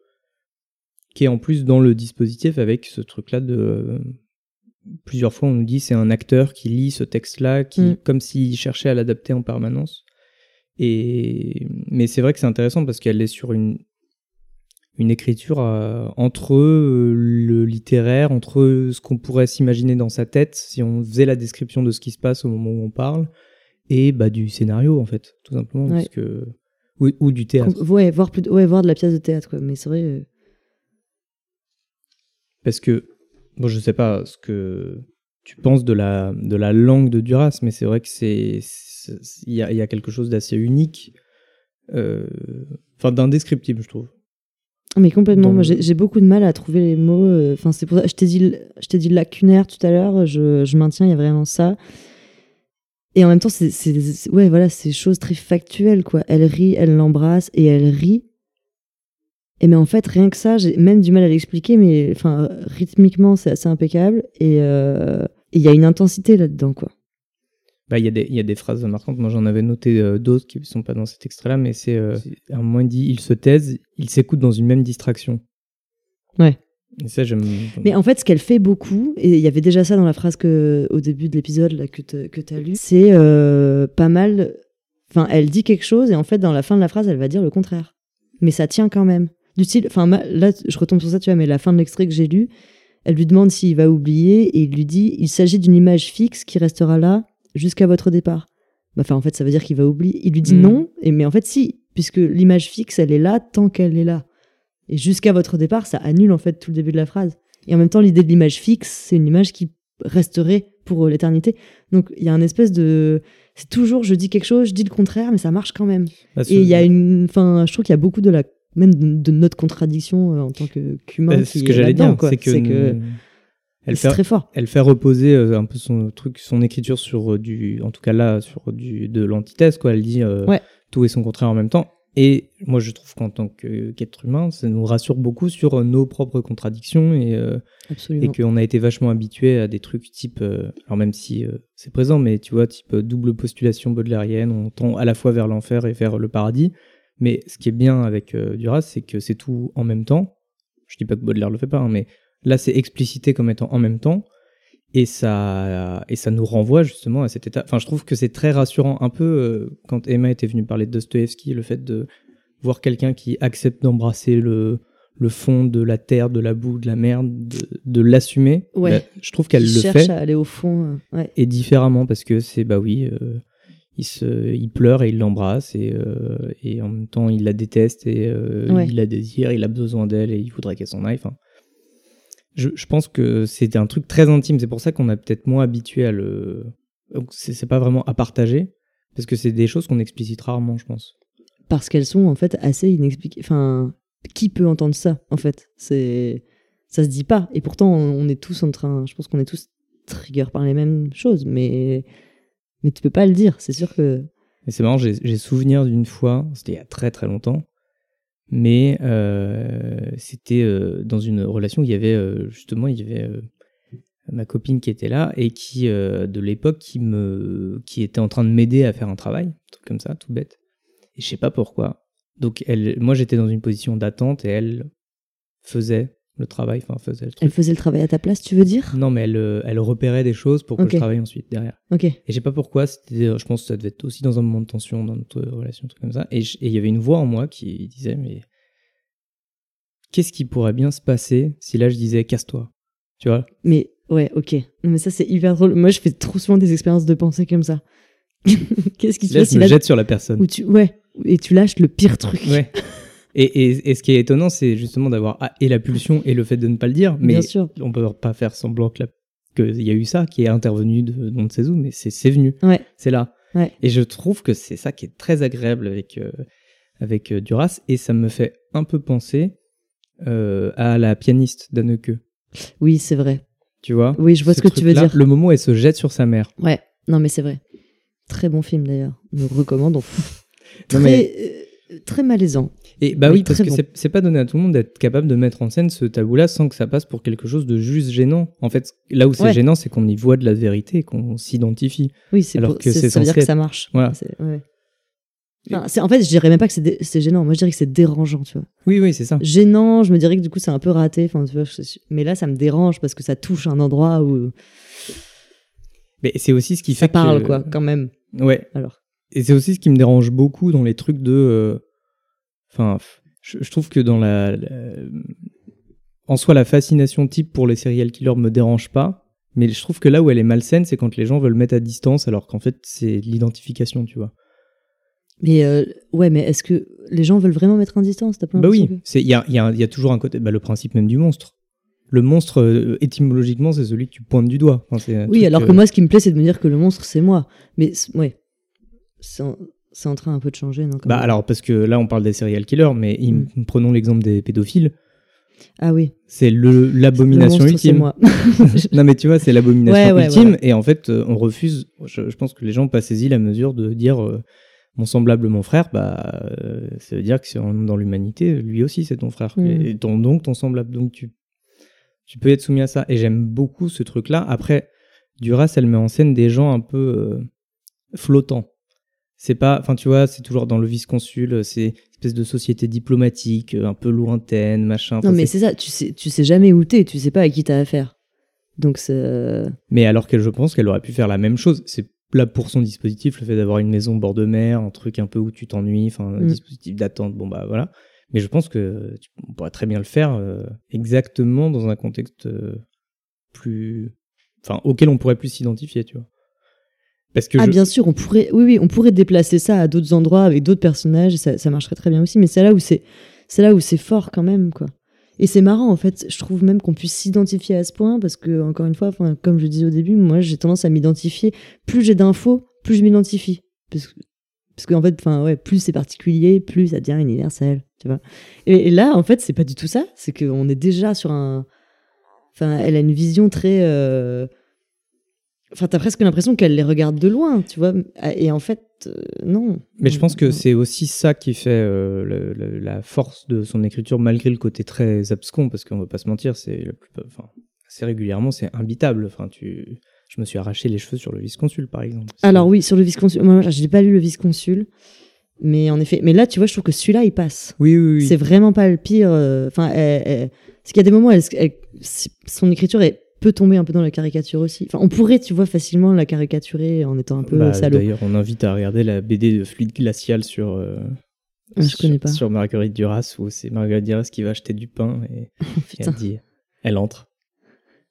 qui est en plus dans le dispositif avec ce truc-là de euh, plusieurs fois on nous dit c'est un acteur qui lit ce texte-là, qui
Mm.
comme s'il cherchait à l'adapter en permanence. Et mais c'est vrai que c'est intéressant parce qu'elle est sur une une écriture euh, entre euh, le littéraire, entre ce qu'on pourrait s'imaginer dans sa tête si on faisait la description de ce qui se passe au moment où on parle, et bah du scénario en fait, tout simplement,
Ouais.
parce que ou, ou du théâtre,
Ouais, voir plus, ouais, voir de la pièce de théâtre quoi. Mais c'est vrai. euh,
parce que bon, je sais pas ce que tu penses de la de la langue de Duras, mais c'est vrai que c'est il y a, y a quelque chose d'assez unique, enfin d'indescriptible, je trouve.
Mais complètement. Moi, j'ai beaucoup de mal à trouver les mots. euh, Enfin, c'est pour ça. Je t'ai dit, je t'ai dit lacunaire tout à l'heure. Je, je maintiens. Il y a vraiment ça. Et en même temps, c'est, ouais, voilà, c'est choses très factuelles, quoi. Elle rit, elle l'embrasse et elle rit. Et mais en fait, rien que ça, j'ai même du mal à l'expliquer, mais enfin, rythmiquement, c'est assez impeccable. Et euh, et il y a une intensité là-dedans, quoi.
Bah, il y, a des- il y a des phrases marquantes. Moi, j'en avais noté euh, d'autres qui ne sont pas dans cet extrait-là, mais c'est euh, à un moment, il dit ils se taisent, ils s'écoutent dans une même distraction.
Ouais.
Et ça, j'aime.
Mais en fait, ce qu'elle fait beaucoup, et il y avait déjà ça dans la phrase que, au début de l'épisode que tu as lu, c'est euh, pas mal. Enfin, elle dit quelque chose, et en fait, dans la fin de la phrase, elle va dire le contraire. Mais ça tient quand même. Du style, enfin, là, je retombe sur ça, tu vois, mais la fin de l'extrait que j'ai lu, elle lui demande s'il va oublier, et il lui dit il s'agit d'une image fixe qui restera là jusqu'à votre départ. Bah, Enfin, en fait, ça veut dire qu'il va oublier. Il lui dit
Mhm.
non, et, mais en fait, si, puisque l'image fixe, elle est là tant qu'elle est là. Et jusqu'à votre départ, ça annule en fait tout le début de la phrase. Et en même temps, l'idée de l'image fixe, c'est une image qui resterait pour euh, l'éternité. Donc il y a un espèce de. C'est toujours, je dis quelque chose, je dis le contraire, mais ça marche quand même.
Bah,
Et il y a une. Enfin, je trouve qu'il y a beaucoup de la même de, de notre contradiction euh, en tant que qu'humain.
Bah, c'est ce que j'allais dire, c'est que, elle fait,
très fort.
elle fait reposer euh, un peu son truc, son écriture sur euh, du, en tout cas là, sur du de l'antithèse quoi. Elle dit euh,
Ouais.
tout et son contraire en même temps. Et moi, je trouve qu'en tant qu'être humain, ça nous rassure beaucoup sur nos propres contradictions et, et qu'on a été vachement habitué à des trucs type, alors même si c'est présent, mais tu vois, type double postulation baudelairienne, on tend à la fois vers l'enfer et vers le paradis. Mais ce qui est bien avec Duras, c'est que c'est tout en même temps. Je dis pas que Baudelaire le fait pas, hein, mais là, c'est explicité comme étant en même temps. Et ça, et ça nous renvoie justement à cet état. Enfin, je trouve que c'est très rassurant. Un peu euh, quand Emma était venue parler de Dostoevsky, le fait de voir quelqu'un qui accepte d'embrasser le, le fond de la terre, de la boue, de la merde, de, de l'assumer.
Ouais.
Bah, je trouve qu'elle le
cherche
fait
à aller au fond. euh, ouais.
et différemment parce que c'est bah oui euh, il se il pleure et il l'embrasse et euh, et en même temps il la déteste et
Ouais.
il la désire il a besoin d'elle et il voudrait qu'elle s'en aille enfin je, je pense que c'était un truc très intime c'est pour ça qu'on a peut-être moins habitué à le c'est c'est pas vraiment à partager parce que c'est des choses qu'on explicite rarement je pense
Parce qu'elles sont en fait assez inexpliquées. Enfin, qui peut entendre ça en fait? C'est ça se dit pas. Et pourtant, on est tous en train. Je pense qu'on est tous trigger par les mêmes choses, mais mais tu peux pas le dire. C'est sûr que
Et c'est marrant, j'ai souvenir d'une fois, c'était il y a très très longtemps, mais euh, c'était euh, dans une relation où il y avait euh, justement il y avait ma copine qui était là et qui de l'époque qui me qui était en train de m'aider à faire un travail, un truc comme ça, tout bête. Et je sais pas pourquoi. Donc elle, moi j'étais dans une position d'attente et elle faisait le travail, enfin faisait le
elle
truc.
faisait le travail à ta place, tu veux dire?
Non mais elle, euh, elle repérait des choses pour que je travaille ensuite derrière.
Ok.
Et je sais pas pourquoi, c'était, euh, je pense que ça devait être aussi dans un moment de tension dans notre relation, un truc comme ça. Et il y avait une voix en moi qui disait, mais qu'est-ce qui pourrait bien se passer si là je disais casse-toi? Tu vois?
Mais ouais, ok. Mais ça c'est hyper drôle. Moi, je fais trop souvent des expériences de pensée comme ça. Qu'est-ce qui se
Là,
passe
je
si
me
là
jette sur la personne.
où tu ouais et tu lâches le pire truc.
Ouais. Et, et, et ce qui est étonnant, c'est justement d'avoir ah, et la pulsion et le fait de ne pas le dire. Mais
Bien sûr.
on peut pas faire semblant que la- qu'il y a eu ça, qui est intervenu de, on ne sait où, mais c'est venu.
Ouais.
C'est là.
Ouais.
Et je trouve que c'est ça qui est très agréable avec, euh, avec euh, Duras. Et ça me fait un peu penser euh, à la pianiste d'Anneke.
Oui, c'est vrai.
Tu vois?
Oui, je vois ce, que tu veux dire.
Le moment où elle se jette sur sa mère.
Ouais. Non, mais c'est vrai. Très bon film d'ailleurs. Nous recommandons.
Non,
Très,
mais-
euh, très malaisant.
Et bah
Mais
oui, parce
très
que
bon.
c'est- pas donné à tout le monde d'être capable de mettre en scène ce tabou-là sans que ça passe pour quelque chose de juste gênant. En fait, là où c'est
Ouais.
gênant, c'est qu'on y voit de la vérité, qu'on s'identifie.
Oui, c'est
Alors
pour-
que
c'est-
c'est
ça veut dire que ça marche.
Voilà.
Ouais. En fait, je dirais même pas que c'est gênant. Moi, je dirais que c'est dérangeant, tu vois.
Oui, oui, c'est ça.
Gênant, je me dirais que du coup, c'est un peu raté. Enfin, tu vois, je- mais là, ça me dérange parce que ça touche un endroit où
Mais c'est aussi ce qui
ça
fait
parle,
que...
quoi, quand même.
Ouais.
Alors.
Et c'est aussi ce qui me dérange beaucoup dans les trucs de. euh, Enfin, je, je trouve que dans la, la- En soi, la fascination type pour les serial killers me dérange pas. Mais je trouve que là où elle est malsaine, c'est quand les gens veulent mettre à distance alors qu'en fait, c'est de l'identification, tu vois.
Mais euh, ouais, mais est-ce que les gens veulent vraiment mettre en distance T'as pas
Bah oui, il y y y a toujours un côté. Bah, le principe même du monstre. Le monstre, euh, étymologiquement, c'est celui que tu pointes du doigt. Enfin, un
Oui, alors
euh,
que moi, ce qui me plaît, c'est de me dire que le monstre, c'est moi. Mais ouais, c'est en, c'est en train un peu de changer, non
Bah alors, parce que là, on parle des serial killers, mais im- prenons l'exemple des pédophiles.
Ah oui,
C'est le l'abomination ultime.
moi.
non mais tu vois, c'est l'abomination
Ouais, ouais,
ultime et en fait euh, on refuse. Je, je pense que les gens n'ont pas saisi la mesure de dire euh, mon semblable, mon frère. Bah euh, ça veut dire que c'est en- dans l'humanité, lui aussi c'est ton frère
Mm.
et ton, donc ton semblable. Donc tu tu peux être soumis à ça. Et j'aime beaucoup ce truc-là. Après, Duras, elle met en scène des gens un peu euh, flottants. C'est pas, enfin tu vois, c'est toujours dans le vice-consul, c'est une espèce de société diplomatique, euh, un peu lointaine, machin.
non, mais
c'est-
c'est ça, tu sais, tu sais jamais où t'es, tu sais pas à qui t'as affaire. Donc c'est.
Mais alors que je pense qu'elle aurait pu faire la même chose. C'est là pour son dispositif, le fait d'avoir une maison bord de mer, un truc un peu où tu t'ennuies, enfin un
Mm.
dispositif d'attente, bon bah voilà. Mais je pense que tu, on pourrait très bien le faire euh, exactement dans un contexte euh, plus, enfin auquel on pourrait plus s'identifier, tu vois. Parce que
Ah
je-
bien sûr, on pourrait, oui oui, on pourrait déplacer ça à d'autres endroits avec d'autres personnages, et ça, ça marcherait très bien aussi. Mais c'est là où c'est, c'est là où c'est fort quand même, quoi. Et c'est marrant en fait. Je trouve même qu'on puisse s'identifier à ce point parce que encore une fois, comme je disais au début, moi j'ai tendance à m'identifier. Plus j'ai d'infos, plus je m'identifie. Parce que Parce qu'en fait, enfin, ouais, plus c'est particulier, plus ça devient universel, tu vois. Et, et là, en fait, c'est pas du tout ça. C'est qu'on est déjà sur un. Enfin, elle a une vision très. euh, Enfin, t'as presque l'impression qu'elle les regarde de loin, tu vois. Et en fait, euh, non.
Mais je pense que c'est aussi ça qui fait euh, le- le- la force de son écriture, malgré le côté très abscon, parce qu'on va pas se mentir, c'est enfin, assez régulièrement, c'est imbitable. Enfin, tu, je me suis arraché les cheveux sur le vice-consul, par exemple. C'est-
Alors oui, sur le vice-consul. Moi, j'ai pas lu le vice-consul. Mais en effet, mais là, tu vois, je trouve que celui-là, il passe.
oui, oui, oui.
C'est vraiment pas le pire. euh, Enfin, parce qu'il y a des moments, elle, elle- son écriture est, peut tomber un peu dans la caricature aussi. Enfin, on pourrait, tu vois, facilement la caricaturer en étant un peu
Bah,
salaud.
D'ailleurs, on invite à regarder la BD de Fluide Glacial sur, euh,
Ah, je
sur,
connais pas.
sur Marguerite Duras, où c'est Marguerite Duras qui va acheter du pain et, elle dit, elle entre.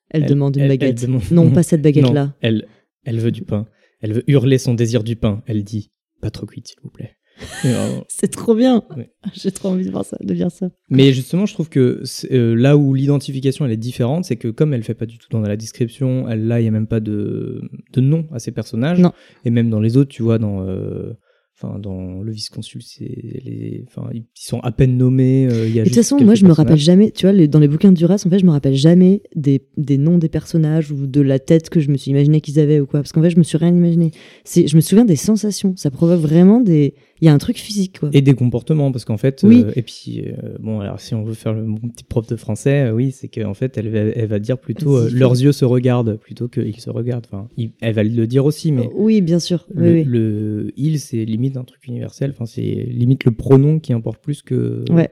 elle,
elle-
demande une
elle- elle
baguette.
demande-
Non, pas cette baguette-là.
elle, elle veut du pain. Elle veut hurler son désir du pain. Elle dit, pas trop cuite, s'il vous plaît. Vraiment,
C'est trop bien.
Ouais.
J'ai trop envie de voir ça, de lire ça.
Mais justement, je trouve que euh, là où l'identification elle est différente, c'est que comme elle fait pas du tout dans la description, elle, là il y a même pas de, de nom à ces personnages.
Non.
Et même dans les autres, tu vois, dans, euh, enfin dans le vice-consul, c'est les, enfin ils sont à peine nommés. euh, il y a
Et de toute façon, moi, je me rappelle jamais, tu vois, les- dans les bouquins de Duras, en fait, je me rappelle jamais des, des noms des personnages ou de la tête que je me suis imaginé qu'ils avaient ou quoi. Parce qu'en fait, je me suis rien imaginé. C'est, je me souviens des sensations. Ça provoque vraiment des. Il y a un truc physique, quoi.
Et des comportements, parce qu'en fait,
Oui.
euh, et puis, euh, bon, alors si on veut faire le mon petit prof de français, oui, c'est qu'en fait, elle, va- elle va dire plutôt leurs yeux se regardent plutôt qu'ils se regardent. Enfin, il- elle va le dire aussi, mais
Oui, bien sûr. Oui,
le,
oui.
le il, c'est limite un truc universel. Enfin, c'est limite le pronom qui importe plus que,
Ouais.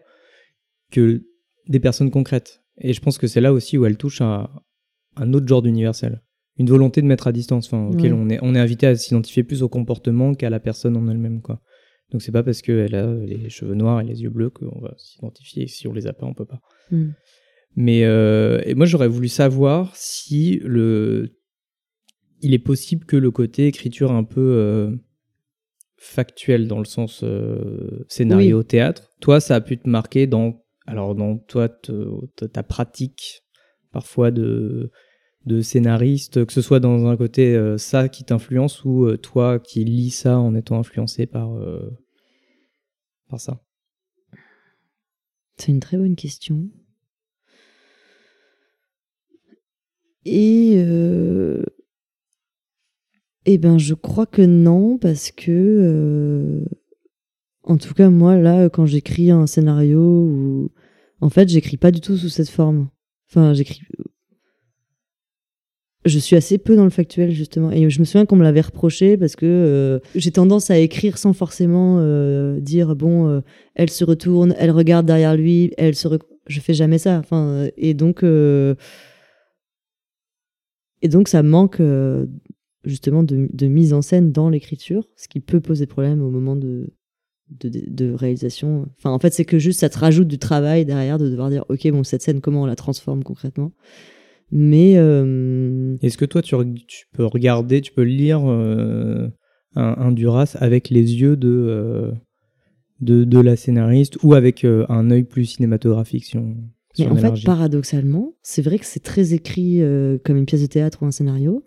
que des personnes concrètes. Et je pense que c'est là aussi où elle touche à un autre genre d'universel. Une volonté de mettre à distance, enfin, auquel
Ouais.
on, est, on est invité à s'identifier plus au comportement qu'à la personne en elle-même, quoi. Donc c'est pas parce qu'elle a les cheveux noirs et les yeux bleus qu'on va s'identifier. Si on les a pas, on peut pas.
Hmm.
Mais euh, et moi j'aurais voulu savoir si le il est possible que le côté écriture un peu euh, factuel dans le sens euh, scénario théâtre, toi ça a pu te marquer dans alors dans toi te- ta pratique parfois de de scénariste, que ce soit dans un côté euh, ça qui t'influence ou euh, toi qui lis ça en étant influencé par par ça?
C'est une très bonne question. Et eh ben, je crois que non, parce que euh, en tout cas moi là, quand j'écris un scénario, ou en fait, j'écris pas du tout sous cette forme. Enfin, j'écris. Je suis assez peu dans le factuel justement, et je me souviens qu'on me l'avait reproché parce que euh, j'ai tendance à écrire sans forcément euh, dire bon. elle se retourne, elle regarde derrière lui, elle se. Je fais jamais ça. Enfin, et donc, et donc ça manque justement de, de mise en scène dans l'écriture, ce qui peut poser problème au moment de de, réalisation. Enfin, en fait, c'est que juste ça te rajoute du travail derrière de devoir dire ok bon cette scène comment on la transforme concrètement? Mais euh,
Est-ce que toi, tu, peux regarder, tu peux lire euh, un, un Duras avec les yeux de, euh, de, de la scénariste ou avec un œil plus cinématographique si on, si
Mais
on
en fait, paradoxalement, c'est vrai que c'est très écrit comme une pièce de théâtre ou un scénario,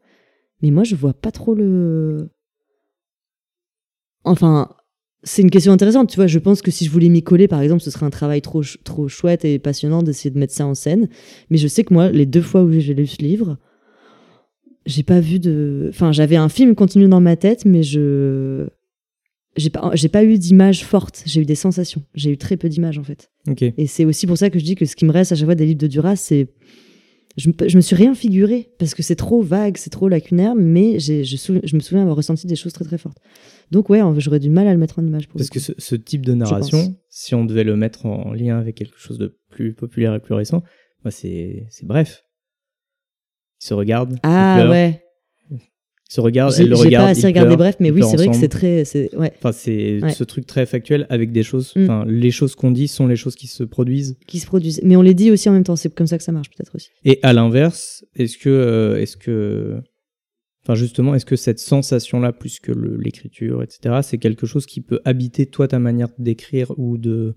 mais moi, je vois pas trop le. Enfin, c'est une question intéressante, tu vois. Je pense que si je voulais m'y coller, par exemple, ce serait un travail trop, ch- trop chouette et passionnant d'essayer de mettre ça en scène. Mais je sais que moi, les deux fois où j'ai lu ce livre, j'ai pas vu de. Enfin, j'avais un film continu dans ma tête, mais je. J'ai pas, j'ai pas eu d'images fortes, j'ai eu des sensations. J'ai eu très peu d'images en fait. Et c'est aussi pour ça que je dis que ce qui me reste à chaque fois des livres de Duras, c'est. Je me, je me suis rien figuré parce que c'est trop vague, c'est trop lacunaire, mais je, sou- je me souviens avoir ressenti des choses très très fortes. Donc, ouais, j'aurais du mal à le mettre en image pour
Parce que ce, ce type de narration, si on devait le mettre en lien avec quelque chose de plus populaire et plus récent, bah c'est bref. Il se regarde, il
Ah ouais,
se regarde,
j'ai
elle le
j'ai
regarde,
pas assez regardé bref, mais oui, c'est vrai que c'est très. Ouais,
Enfin, c'est
Ouais.
ce truc très factuel avec des choses.
Mm.
Enfin, les choses qu'on dit sont les choses qui se produisent.
qui se produisent. Mais on les dit aussi en même temps, c'est comme ça que ça marche peut-être aussi.
Et à l'inverse, est-ce que, euh, est-ce que, enfin justement, est-ce que cette sensation-là, plus que l'écriture, etc., c'est quelque chose qui peut habiter toi ta manière d'écrire ou de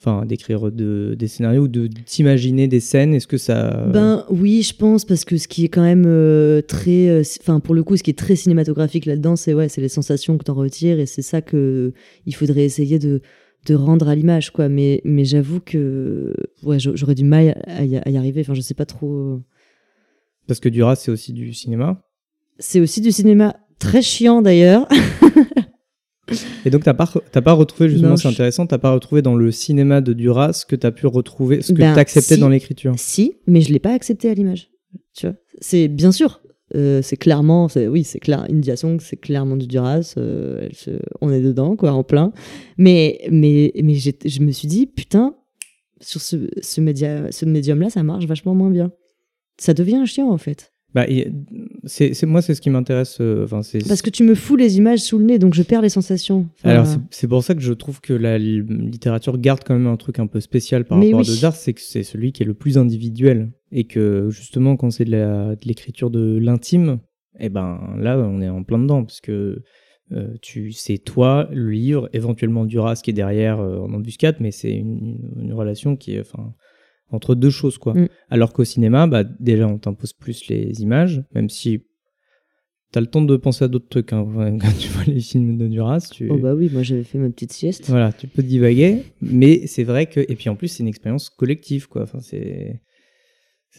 Enfin, d'écrire de, des scénarios ou de t'imaginer des scènes Est-ce que ça.
Ben oui, je pense, parce que ce qui est quand même euh, très. euh, Enfin, pour le coup, ce qui est très cinématographique là-dedans, c'est ouais, c'est les sensations que t'en retires et c'est ça que il faudrait essayer de, de rendre à l'image, quoi. Mais, mais j'avoue que ouais, j'a- j'aurais du mal à y, à y arriver. Enfin, je sais pas trop.
Parce que Duras, c'est aussi du cinéma?
C'est aussi du cinéma très chiant d'ailleurs.
Et donc, t'as pas, pas retrouvé, justement, c'est intéressant, t'as pas retrouvé dans le cinéma de Duras ce que t'as pu retrouver, ce que
Ben,
t'acceptais
si.
dans l'écriture.
si, mais je l'ai pas accepté à l'image. Tu vois, c'est bien sûr. euh, c'est clairement, c'est, oui, c'est clair. India Song, c'est clairement du Duras. euh, se- on est dedans, quoi, en plein. Mais, mais, mais je me suis dit, putain, sur ce, ce, média, ce médium-là, ça marche vachement moins bien. Ça devient chiant, en fait.
Bah, c'est, c'est- moi, c'est ce qui m'intéresse. euh.
Parce que tu me fous les images sous le nez, donc je perds les sensations. Enfin,
Alors, c'est- c'est pour ça que je trouve que la li- littérature garde quand même un truc un peu spécial par
Mais
rapport
oui.
à Dezart, c'est que c'est celui qui est le plus individuel. Et que, justement, quand c'est de, la- de l'écriture de l'intime, eh ben, là, on est en plein dedans. Parce que euh, tu, c'est toi, le livre, éventuellement Duras qui est derrière euh, en embuscade, mais c'est une, une relation qui est, enfin, entre deux choses, quoi.
Mm.
Alors qu'au cinéma, bah, déjà, on t'impose plus les images, même si t'as le temps de penser à d'autres trucs. hein. Quand tu vois les films de Duras, tu...
Oh bah oui, moi j'avais fait ma petite sieste.
Voilà, tu peux divaguer, mais c'est vrai que et puis en plus c'est une expérience collective quoi. Enfin c'est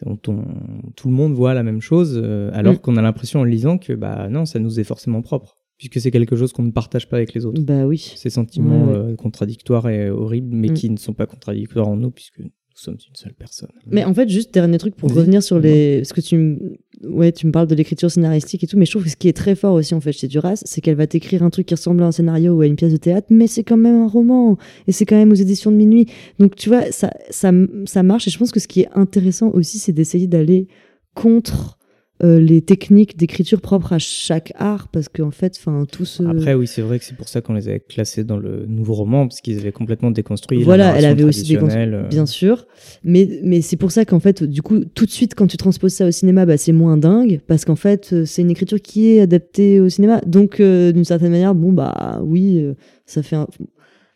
on- on- tout le monde voit la même chose euh, alors
Mm.
qu'on a l'impression en lisant que bah non ça nous est forcément propre puisque c'est quelque chose qu'on ne partage pas avec les autres.
Bah oui.
Ces sentiments
Ouais, ouais.
euh, contradictoires et horribles mais
Mm.
qui ne sont pas contradictoires en nous puisque nous sommes une seule personne.
Mais en fait, juste dernier truc pour revenir sur les. Parce que tu, m- ouais, tu me parles de l'écriture scénaristique et tout, mais je trouve que ce qui est très fort aussi en fait chez Duras, c'est qu'elle va t'écrire un truc qui ressemble à un scénario ou à une pièce de théâtre, mais c'est quand même un roman et c'est quand même aux éditions de minuit. Donc tu vois, ça, ça, ça marche et je pense que ce qui est intéressant aussi, c'est d'essayer d'aller contre euh, les techniques d'écriture propres à chaque art, parce qu'en fait, enfin, tout ce.
Après oui c'est vrai que c'est pour ça qu'on les avait classés dans le nouveau roman parce qu'ils avaient complètement déconstruit. la
Voilà, elle avait aussi
traditionnelle, euh,
Bien sûr, mais, mais c'est pour ça qu'en fait, du coup, tout de suite, quand tu transposes ça au cinéma, bah, c'est moins dingue, parce qu'en fait, euh, c'est une écriture qui est adaptée au cinéma. Donc, euh, d'une certaine manière, bon, bah oui, euh, ça fait un...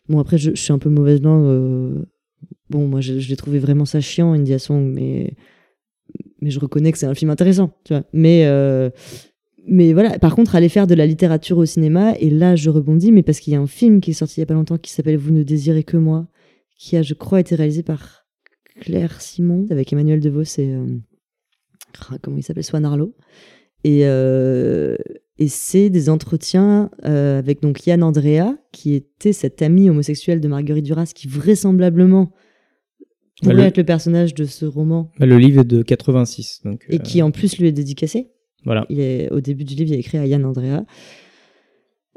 Bon, après, je, je suis un peu mauvaise langue. Bon, moi, je, je l'ai trouvé vraiment ça chiant, India Song, mais, mais je reconnais que c'est un film intéressant, tu vois. Mais, euh, mais voilà, par contre, aller faire de la littérature au cinéma, et là, je rebondis, mais parce qu'il y a un film qui est sorti il y a pas longtemps qui s'appelle Vous ne désirez que moi, qui a, je crois, été réalisé par Claire Simon, avec Emmanuel Devos et. euh, ah, comment il s'appelle Swan Arlo. Et, euh, et c'est des entretiens avec donc Yann Andrea, qui était cet ami homosexuel de Marguerite Duras, qui vraisemblablement pourrait
Bah, le-
être le personnage de ce roman,
bah, le livre est de 86 donc
et
euh,
qui en plus lui est dédicacé.
voilà.
Il est, au début du livre, il est écrit à Yann Andrea.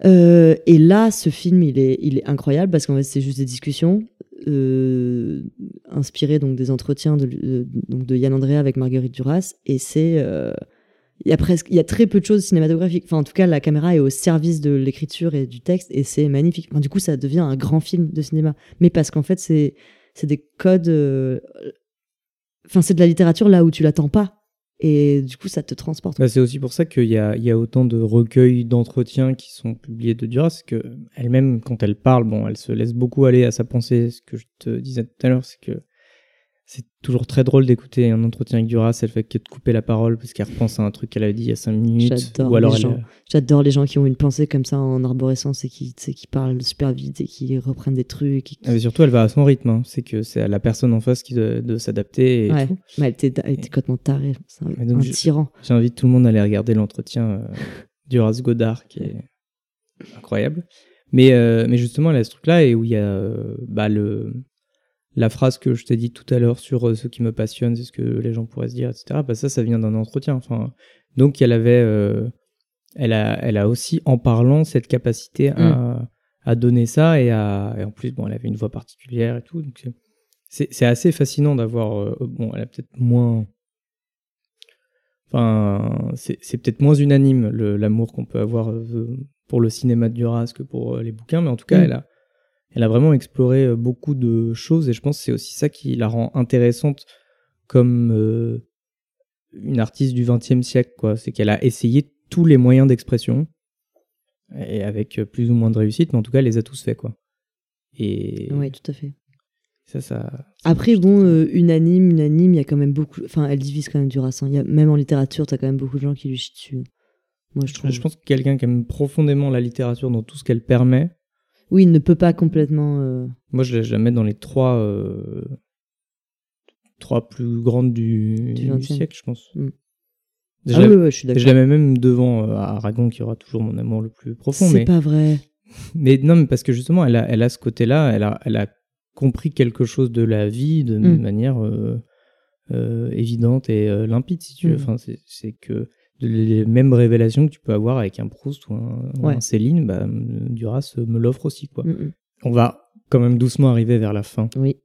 Euh, et là, ce film, il est, il est incroyable parce qu'en fait, c'est juste des discussions euh, inspirées donc des entretiens de, de- donc de Yann Andrea avec Marguerite Duras. Et c'est, euh, il y a presque, il y a très peu de choses cinématographiques. Enfin, en tout cas, la caméra est au service de l'écriture et du texte, et c'est magnifique. Enfin, du coup, ça devient un grand film de cinéma. Mais parce qu'en fait, c'est, c'est des codes. euh, Enfin, c'est de la littérature là où tu l'attends pas. Et du coup, ça te transporte.
Bah, c'est aussi pour ça qu'il y y a autant de recueils d'entretiens qui sont publiés de Duras, que elle-même, quand elle parle, bon, elle se laisse beaucoup aller à sa pensée. Ce que je te disais tout à l'heure, c'est que c'est toujours très drôle d'écouter un entretien avec Duras. Elle fait que de couper la parole parce qu'elle repense à un truc qu'elle avait dit il y a cinq minutes.
J'adore les
elle.
J'adore les gens qui ont une pensée comme ça en arborescence et qui, qui parlent super vite et qui reprennent des trucs. et qui-
Ah, mais surtout, elle va à son rythme. hein. C'est que c'est à la personne en face qui doit de s'adapter. et
Ouais.
tout.
Mais elle était, elle était complètement tarée. C'est un,
donc,
tyran.
J'invite tout le monde à aller regarder l'entretien euh, Duras Godard qui est incroyable. Mais, euh, mais justement, elle a ce truc-là et où il y a euh, bah, le, la phrase que je t'ai dit tout à l'heure sur euh, ce qui me passionne, c'est ce que les gens pourraient se dire, etc. Bah, ça, ça vient d'un entretien. Enfin, donc, elle avait, euh, elle, a, elle a aussi, en parlant, cette capacité à, à donner ça et, à, et en plus, bon, elle avait une voix particulière et tout. Donc, c'est- assez fascinant d'avoir. euh, bon, elle a peut-être moins. Enfin, c'est peut-être moins unanime l'amour qu'on peut avoir euh, pour le cinéma de Duras que pour les bouquins, mais en tout cas,
Mm.
elle, a, elle a vraiment exploré euh, beaucoup de choses et je pense que c'est aussi ça qui la rend intéressante comme euh, une artiste du XXe siècle. quoi. C'est qu'elle a essayé tous les moyens d'expression et avec euh, plus ou moins de réussite, mais en tout cas, elle les a tous faits. Quoi. Et,
Oui, tout à fait.
Ça, ça.
Après, bon, euh, unanime, unanime, il y a quand même beaucoup. Enfin, elle divise quand même Duras. hein. Il y a, même en littérature, t'as quand même beaucoup de gens qui lui chient dessus. Moi, je trouve.
Je pense que quelqu'un qui aime profondément la littérature dans tout ce qu'elle permet,
Oui, il ne peut pas complètement. euh,
moi je la- je la mets dans les trois, euh, trois plus grandes du,
Du
du
20e.
siècle, je pense.
Mm.
Je,
Ah oui, ouais, je suis
je la mets même devant euh, Aragon, qui aura toujours mon amour le plus profond.
C'est
Mais,
pas vrai.
mais non, mais parce que justement, elle a, elle a ce côté-là, elle a, elle a compris quelque chose de la vie de
Mm.
manière évidente et limpide, si tu veux.
Mm.
Enfin, c'est- que les mêmes révélations que tu peux avoir avec un Proust ou un, ou
Ouais.
un Céline, bah, Duras me l'offre aussi. Quoi.
Mm, mm.
On va quand même doucement arriver vers la fin
Oui.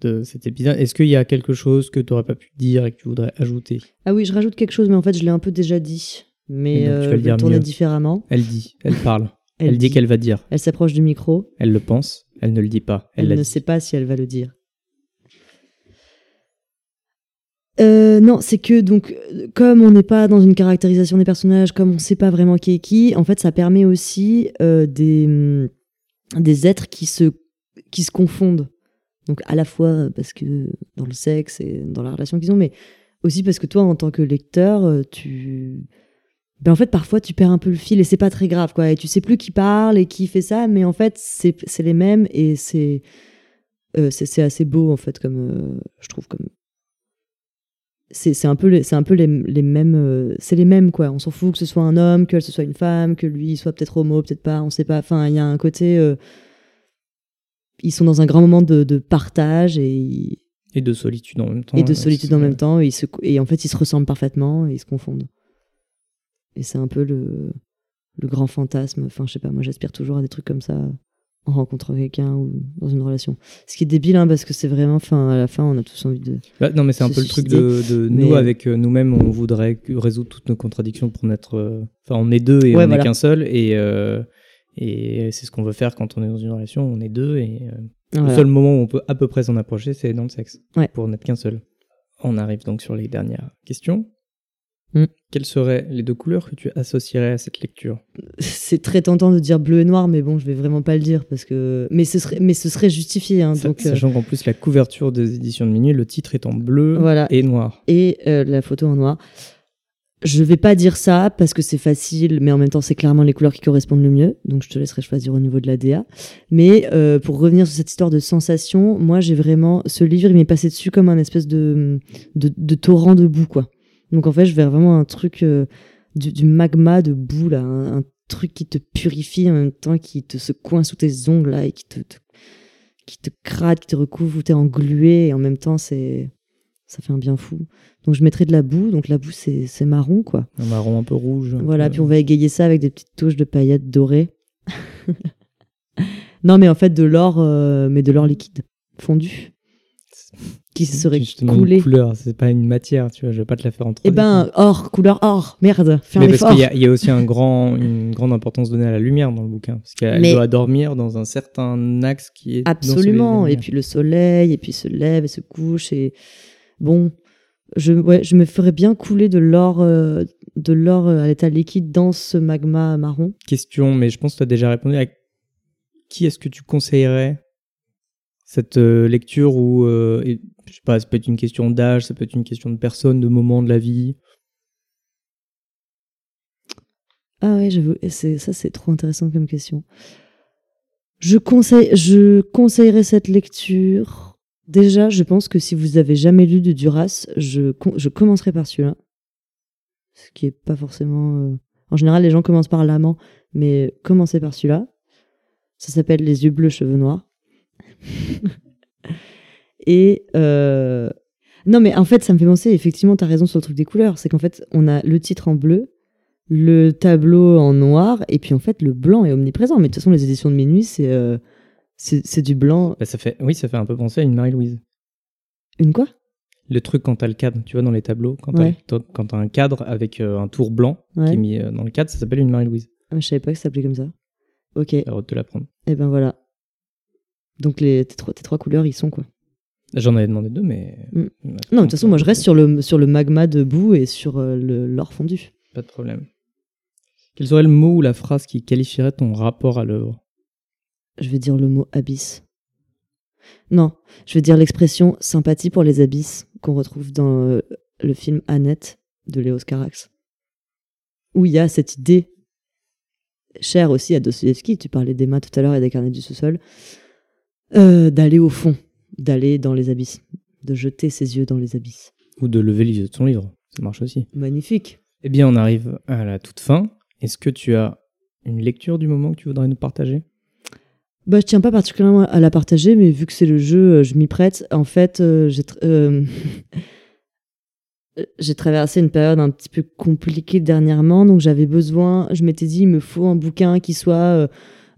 de cet épisode. Est-ce qu'il y a quelque chose que tu n'aurais pas pu dire et que tu voudrais ajouter?
Ah oui, je rajoute quelque chose, mais en fait, je l'ai un peu déjà dit. Mais
donc,
euh, je vais
dire
le tourner différemment.
Elle dit, elle parle, elle, dit, qu'elle va dire.
Elle s'approche du micro.
Elle le pense, elle ne le dit pas. Elle,
ne
dit.
sait pas si elle va le dire. Euh, non, c'est que donc, comme on n'est pas dans une caractérisation des personnages, comme on ne sait pas vraiment qui est qui, en fait, ça permet aussi euh, des, hum, des êtres qui se, qui se confondent. Donc, à la fois parce que dans le sexe et dans la relation qu'ils ont, mais aussi parce que toi, en tant que lecteur, euh, tu. Ben en fait, parfois, tu perds un peu le fil et c'est pas très grave, quoi. Et tu sais plus qui parle et qui fait ça, mais en fait, c'est les mêmes et c'est c'est assez beau, en fait, comme. je trouve, comme. C'est un peu, les, c'est un peu les, les mêmes. euh, c'est les mêmes, quoi. On s'en fout que ce soit un homme, que ce soit une femme, que lui soit peut-être homo, peut-être pas, on sait pas. Enfin, il y a un côté. euh, ils sont dans un grand moment de, de partage et,
Et de solitude en même temps.
et de solitude en même temps. Et, ils se, et en fait, ils se ressemblent parfaitement et ils se confondent. Et c'est un peu le, le grand fantasme. Enfin, je sais pas, moi j'aspire toujours à des trucs comme ça en rencontrant quelqu'un ou dans une relation. Ce qui est débile, hein, parce que c'est vraiment, enfin, à la fin, on a tous envie de.
Bah, non, mais c'est un peu le truc de, de nous
euh,
avec euh, nous-mêmes, on voudrait résoudre toutes nos contradictions pour n'être. euh, Enfin, on est deux et
Ouais,
on n'est qu'un seul, et, euh, et c'est ce qu'on veut faire quand on est dans une relation. On est deux, et euh,
Voilà.
le seul moment où on peut à peu près s'en approcher, c'est dans le sexe,
Ouais.
pour n'être qu'un seul. On arrive donc sur les dernières questions.
Mm.
Quelles seraient les deux couleurs que tu associerais à cette lecture
C'est très tentant de dire bleu et noir, mais bon, je vais vraiment pas le dire parce que. Mais ce serait, mais ce serait justifié. Hein, euh,
Sachant qu'en plus, la couverture des éditions de minuit, le titre est en bleu
Voilà.
et noir.
et euh, la photo en noir. Je vais pas dire ça parce que c'est facile, mais en même temps, c'est clairement les couleurs qui correspondent le mieux. Donc, je te laisserai choisir au niveau de la DA. Mais euh, pour revenir sur cette histoire de sensation, moi, j'ai vraiment. Ce livre, il m'est passé dessus comme un espèce de, de, de torrent de boue, quoi. Donc, en fait, je vais vraiment un truc. euh, du, du magma de boue, là. Un, un truc qui te purifie en même temps, qui te se coince sous tes ongles, là, et qui te, te- qui te crade, qui te recouvre, où t'es englué, et en même temps, c'est. Ça fait un bien fou. Donc je mettrai de la boue. Donc la boue, c'est c'est marron, quoi.
Un marron un peu rouge.
Voilà,
peu-
puis on va égayer ça avec des petites touches de paillettes dorées. non, mais en fait, de l'or, euh, mais de l'or liquide, fondu, qui serait
une couleur, c'est pas une matière, tu vois, je vais pas te la faire en 3D.
Eh ben, or, couleur or, merde, fais un
mais parce qu'il y, y a aussi un grand, une grande importance donnée à la lumière dans le bouquin, parce qu'elle
Mais-
doit dormir dans un certain axe qui est
Absolument. Et puis le soleil, et puis se lève et se couche. Et bon, je, ouais, je me ferais bien couler de l'or, euh, de l'or euh, à l'état liquide dans ce magma marron.
Question, mais je pense que tu as déjà répondu à qui est-ce que tu conseillerais cette euh, lecture ou euh, je sais pas, ça peut être une question d'âge, ça peut être une question de personne, de moment de la vie.
Ah ouais, j'avoue, ça, c'est trop intéressant comme question. Je conseille, je conseillerais cette lecture. Déjà, je pense que si vous avez jamais lu de Duras, je, je commencerai par celui-là. Ce qui est pas forcément. euh, En général, les gens commencent par l'amant, mais commencez par celui-là. Ça s'appelle Les yeux bleus, cheveux noirs. Et euh, non, mais en fait, ça me fait penser. Effectivement, t'as raison sur le truc des couleurs. C'est qu'en fait, on a le titre en bleu, le tableau en noir, et puis en fait, le blanc est omniprésent. Mais de toute façon, les éditions de minuit, c'est euh, c'est du blanc.
Bah, ça fait, oui, ça fait un peu penser à une Marie-Louise.
Une quoi?
Le truc quand t'as le cadre, tu vois, dans les tableaux, quand
Ouais.
t'as un cadre avec euh, un tour blanc qui est mis dans le cadre, ça s'appelle une Marie-Louise.
Ah, je savais pas que ça s'appelait comme ça. Ok, et
Alors de te l'apprendre.
ben voilà. Donc les tes trois, tes trois couleurs, ils sont quoi
J'en avais demandé deux, mais.
Mm. Non, de toute façon, moi, je reste sur le sur le magma de boue et sur euh, le l'or fondu.
Pas de problème. Quel serait le mot ou la phrase qui qualifierait ton rapport à l'œuvre?
Je vais dire le mot abysse. Non, je veux dire l'expression sympathie pour les abysses qu'on retrouve dans euh, le film Annette de Léos Carax. Où il y a cette idée, chère aussi à Dostoevsky, tu parlais d'Emma tout à l'heure et des carnets du sous-sol, euh, d'aller au fond, d'aller dans les abysses, de jeter ses yeux dans les abysses.
Ou de lever les yeux de ton livre, ça marche aussi.
Magnifique.
Eh bien, on arrive à la toute fin. Est-ce que tu as une lecture du moment que tu voudrais nous partager?
Bah, je tiens pas particulièrement à la partager, mais vu que c'est le jeu, euh, je m'y prête. En fait, euh, j'ai tr- euh, j'ai traversé une période un petit peu compliquée dernièrement, donc j'avais besoin. Je m'étais dit, il me faut un bouquin qui soit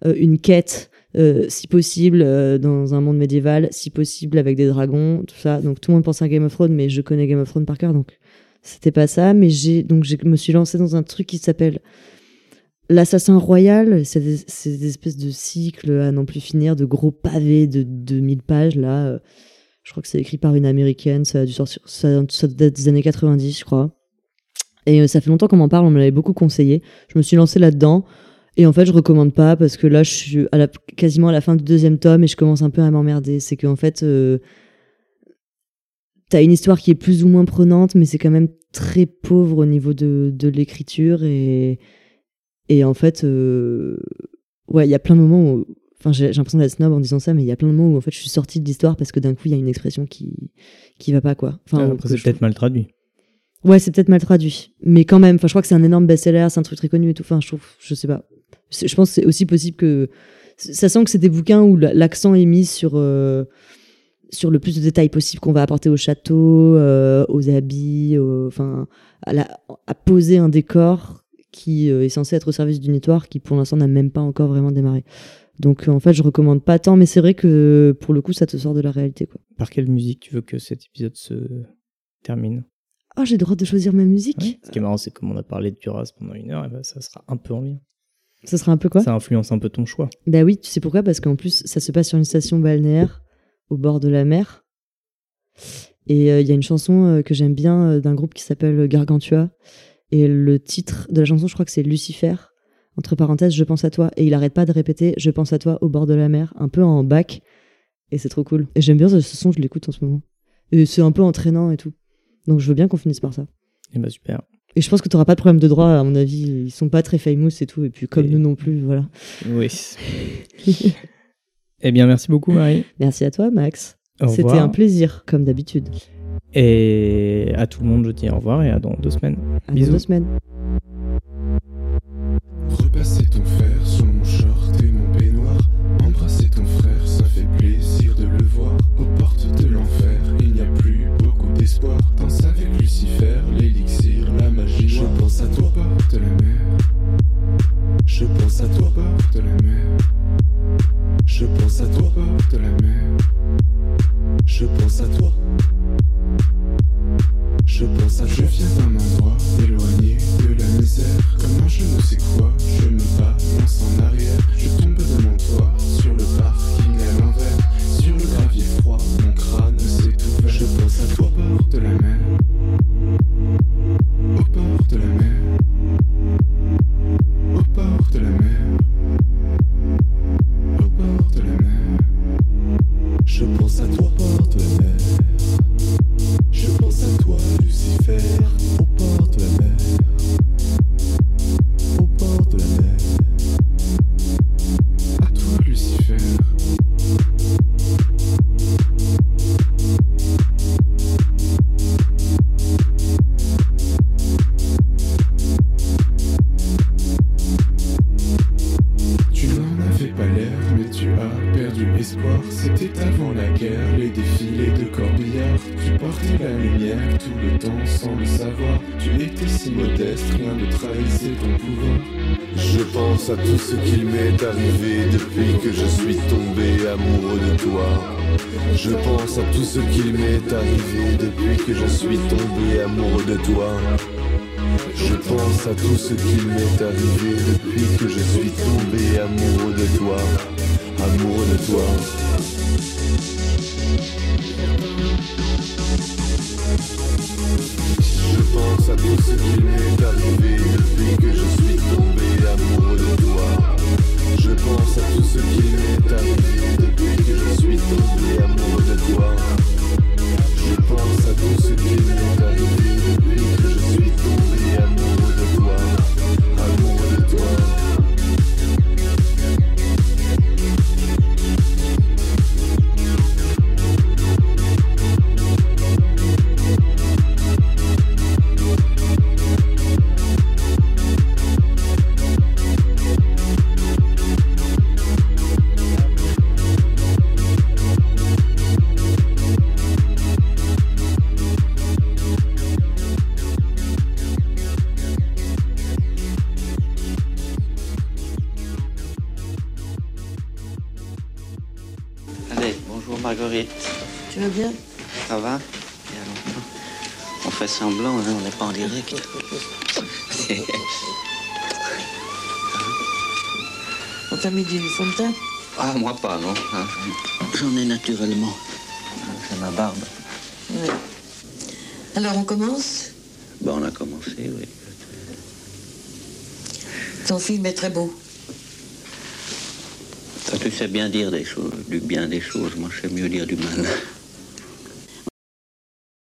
euh, une quête, euh, si possible, euh, dans un monde médiéval, si possible avec des dragons, tout ça. Donc tout le monde pense à Game of Thrones, mais je connais Game of Thrones par cœur, donc c'était pas ça. Mais j'ai donc je me suis lancée dans un truc qui s'appelle L'assassin royal, c'est des, des espèces de cycles à n'en plus finir, de gros pavés de 2000 pages, là. euh, Je crois que c'est écrit par une américaine, ça a dû sortir, ça, date des années 90, je crois. Et ça fait longtemps qu'on m'en parle, on me l'avait beaucoup conseillé. Je me suis lancée là-dedans. Et en fait, je recommande pas parce que là, je suis à la, quasiment à la fin du deuxième tome et je commence un peu à m'emmerder. C'est qu'en fait, euh, t'as une histoire qui est plus ou moins prenante, mais c'est quand même très pauvre au niveau de, de l'écriture. Et, et en fait, euh, ouais, il y a plein de moments où. Enfin, j'ai l'impression d'être snob en disant ça, mais il y a plein de moments où en fait je suis sortie de l'histoire parce que d'un coup il y a une expression qui qui va pas quoi. Enfin,
Après,
que
c'est peut-être mal traduit.
Ouais, c'est peut-être mal traduit. Mais quand même, enfin, je crois que c'est un énorme best-seller, c'est un truc très connu et tout. Enfin, je trouve, je sais pas. Je pense que c'est aussi possible que. Ça sent que c'est des bouquins où la- l'accent est mis sur, euh, sur le plus de détails possible qu'on va apporter au château, euh, aux habits, enfin, à, la- à poser un décor qui euh, est censé être au service d'une histoire qui, pour l'instant, n'a même pas encore vraiment démarré. Donc, en fait, je recommande pas tant, mais c'est vrai que pour le coup, ça te sort de la réalité, quoi.
Par quelle musique tu veux que cet épisode se termine?
Oh, j'ai le droit de choisir ma musique?
Ouais. Ce qui est marrant, c'est que comme on a parlé de Duras pendant une heure, eh ben, ça sera un peu en lien.
Ça sera un peu quoi
Ça influence un peu ton choix.
Bah oui, tu sais pourquoi? Parce qu'en plus, ça se passe sur une station balnéaire au bord de la mer. Et euh, il y a une chanson euh, que j'aime bien euh, d'un groupe qui s'appelle Gargantua. Et le titre de la chanson, je crois que c'est Lucifer. Entre parenthèses, je pense à toi. Et il arrête pas de répéter Je pense à toi au bord de la mer, un peu en bac. Et c'est trop cool. Et j'aime bien ce ce son, je l'écoute en ce moment. Et c'est un peu entraînant et tout. Donc je veux bien qu'on finisse par ça.
Et bah super.
Et je pense que tu pas de problème de droit, à mon avis. Ils sont pas très famous et tout. Et puis comme
Et-
nous non plus, voilà.
Oui. eh bien, merci beaucoup, Marie.
Merci à toi, Max.
Au
C'était un plaisir, comme d'habitude.
Et à tout le monde, je dis au revoir et à dans deux semaines.
À dans
Bisous.
deux semaines.
Repasser ton Je pense à tout
ce qui m'est arrivé depuis que je suis tombé amoureux de toi. Je pense à tout ce qui m'est arrivé depuis que je suis tombé amoureux de toi. Je pense à tout ce qui m'est arrivé.
Ah, moi pas, non. hein. J'en ai naturellement. C'est ma barbe.
Ouais. Alors on commence?
Bon, on a commencé, oui.
Ton film est très beau.
Tu sais bien dire des choses, du bien des choses. Moi, je sais mieux dire du mal.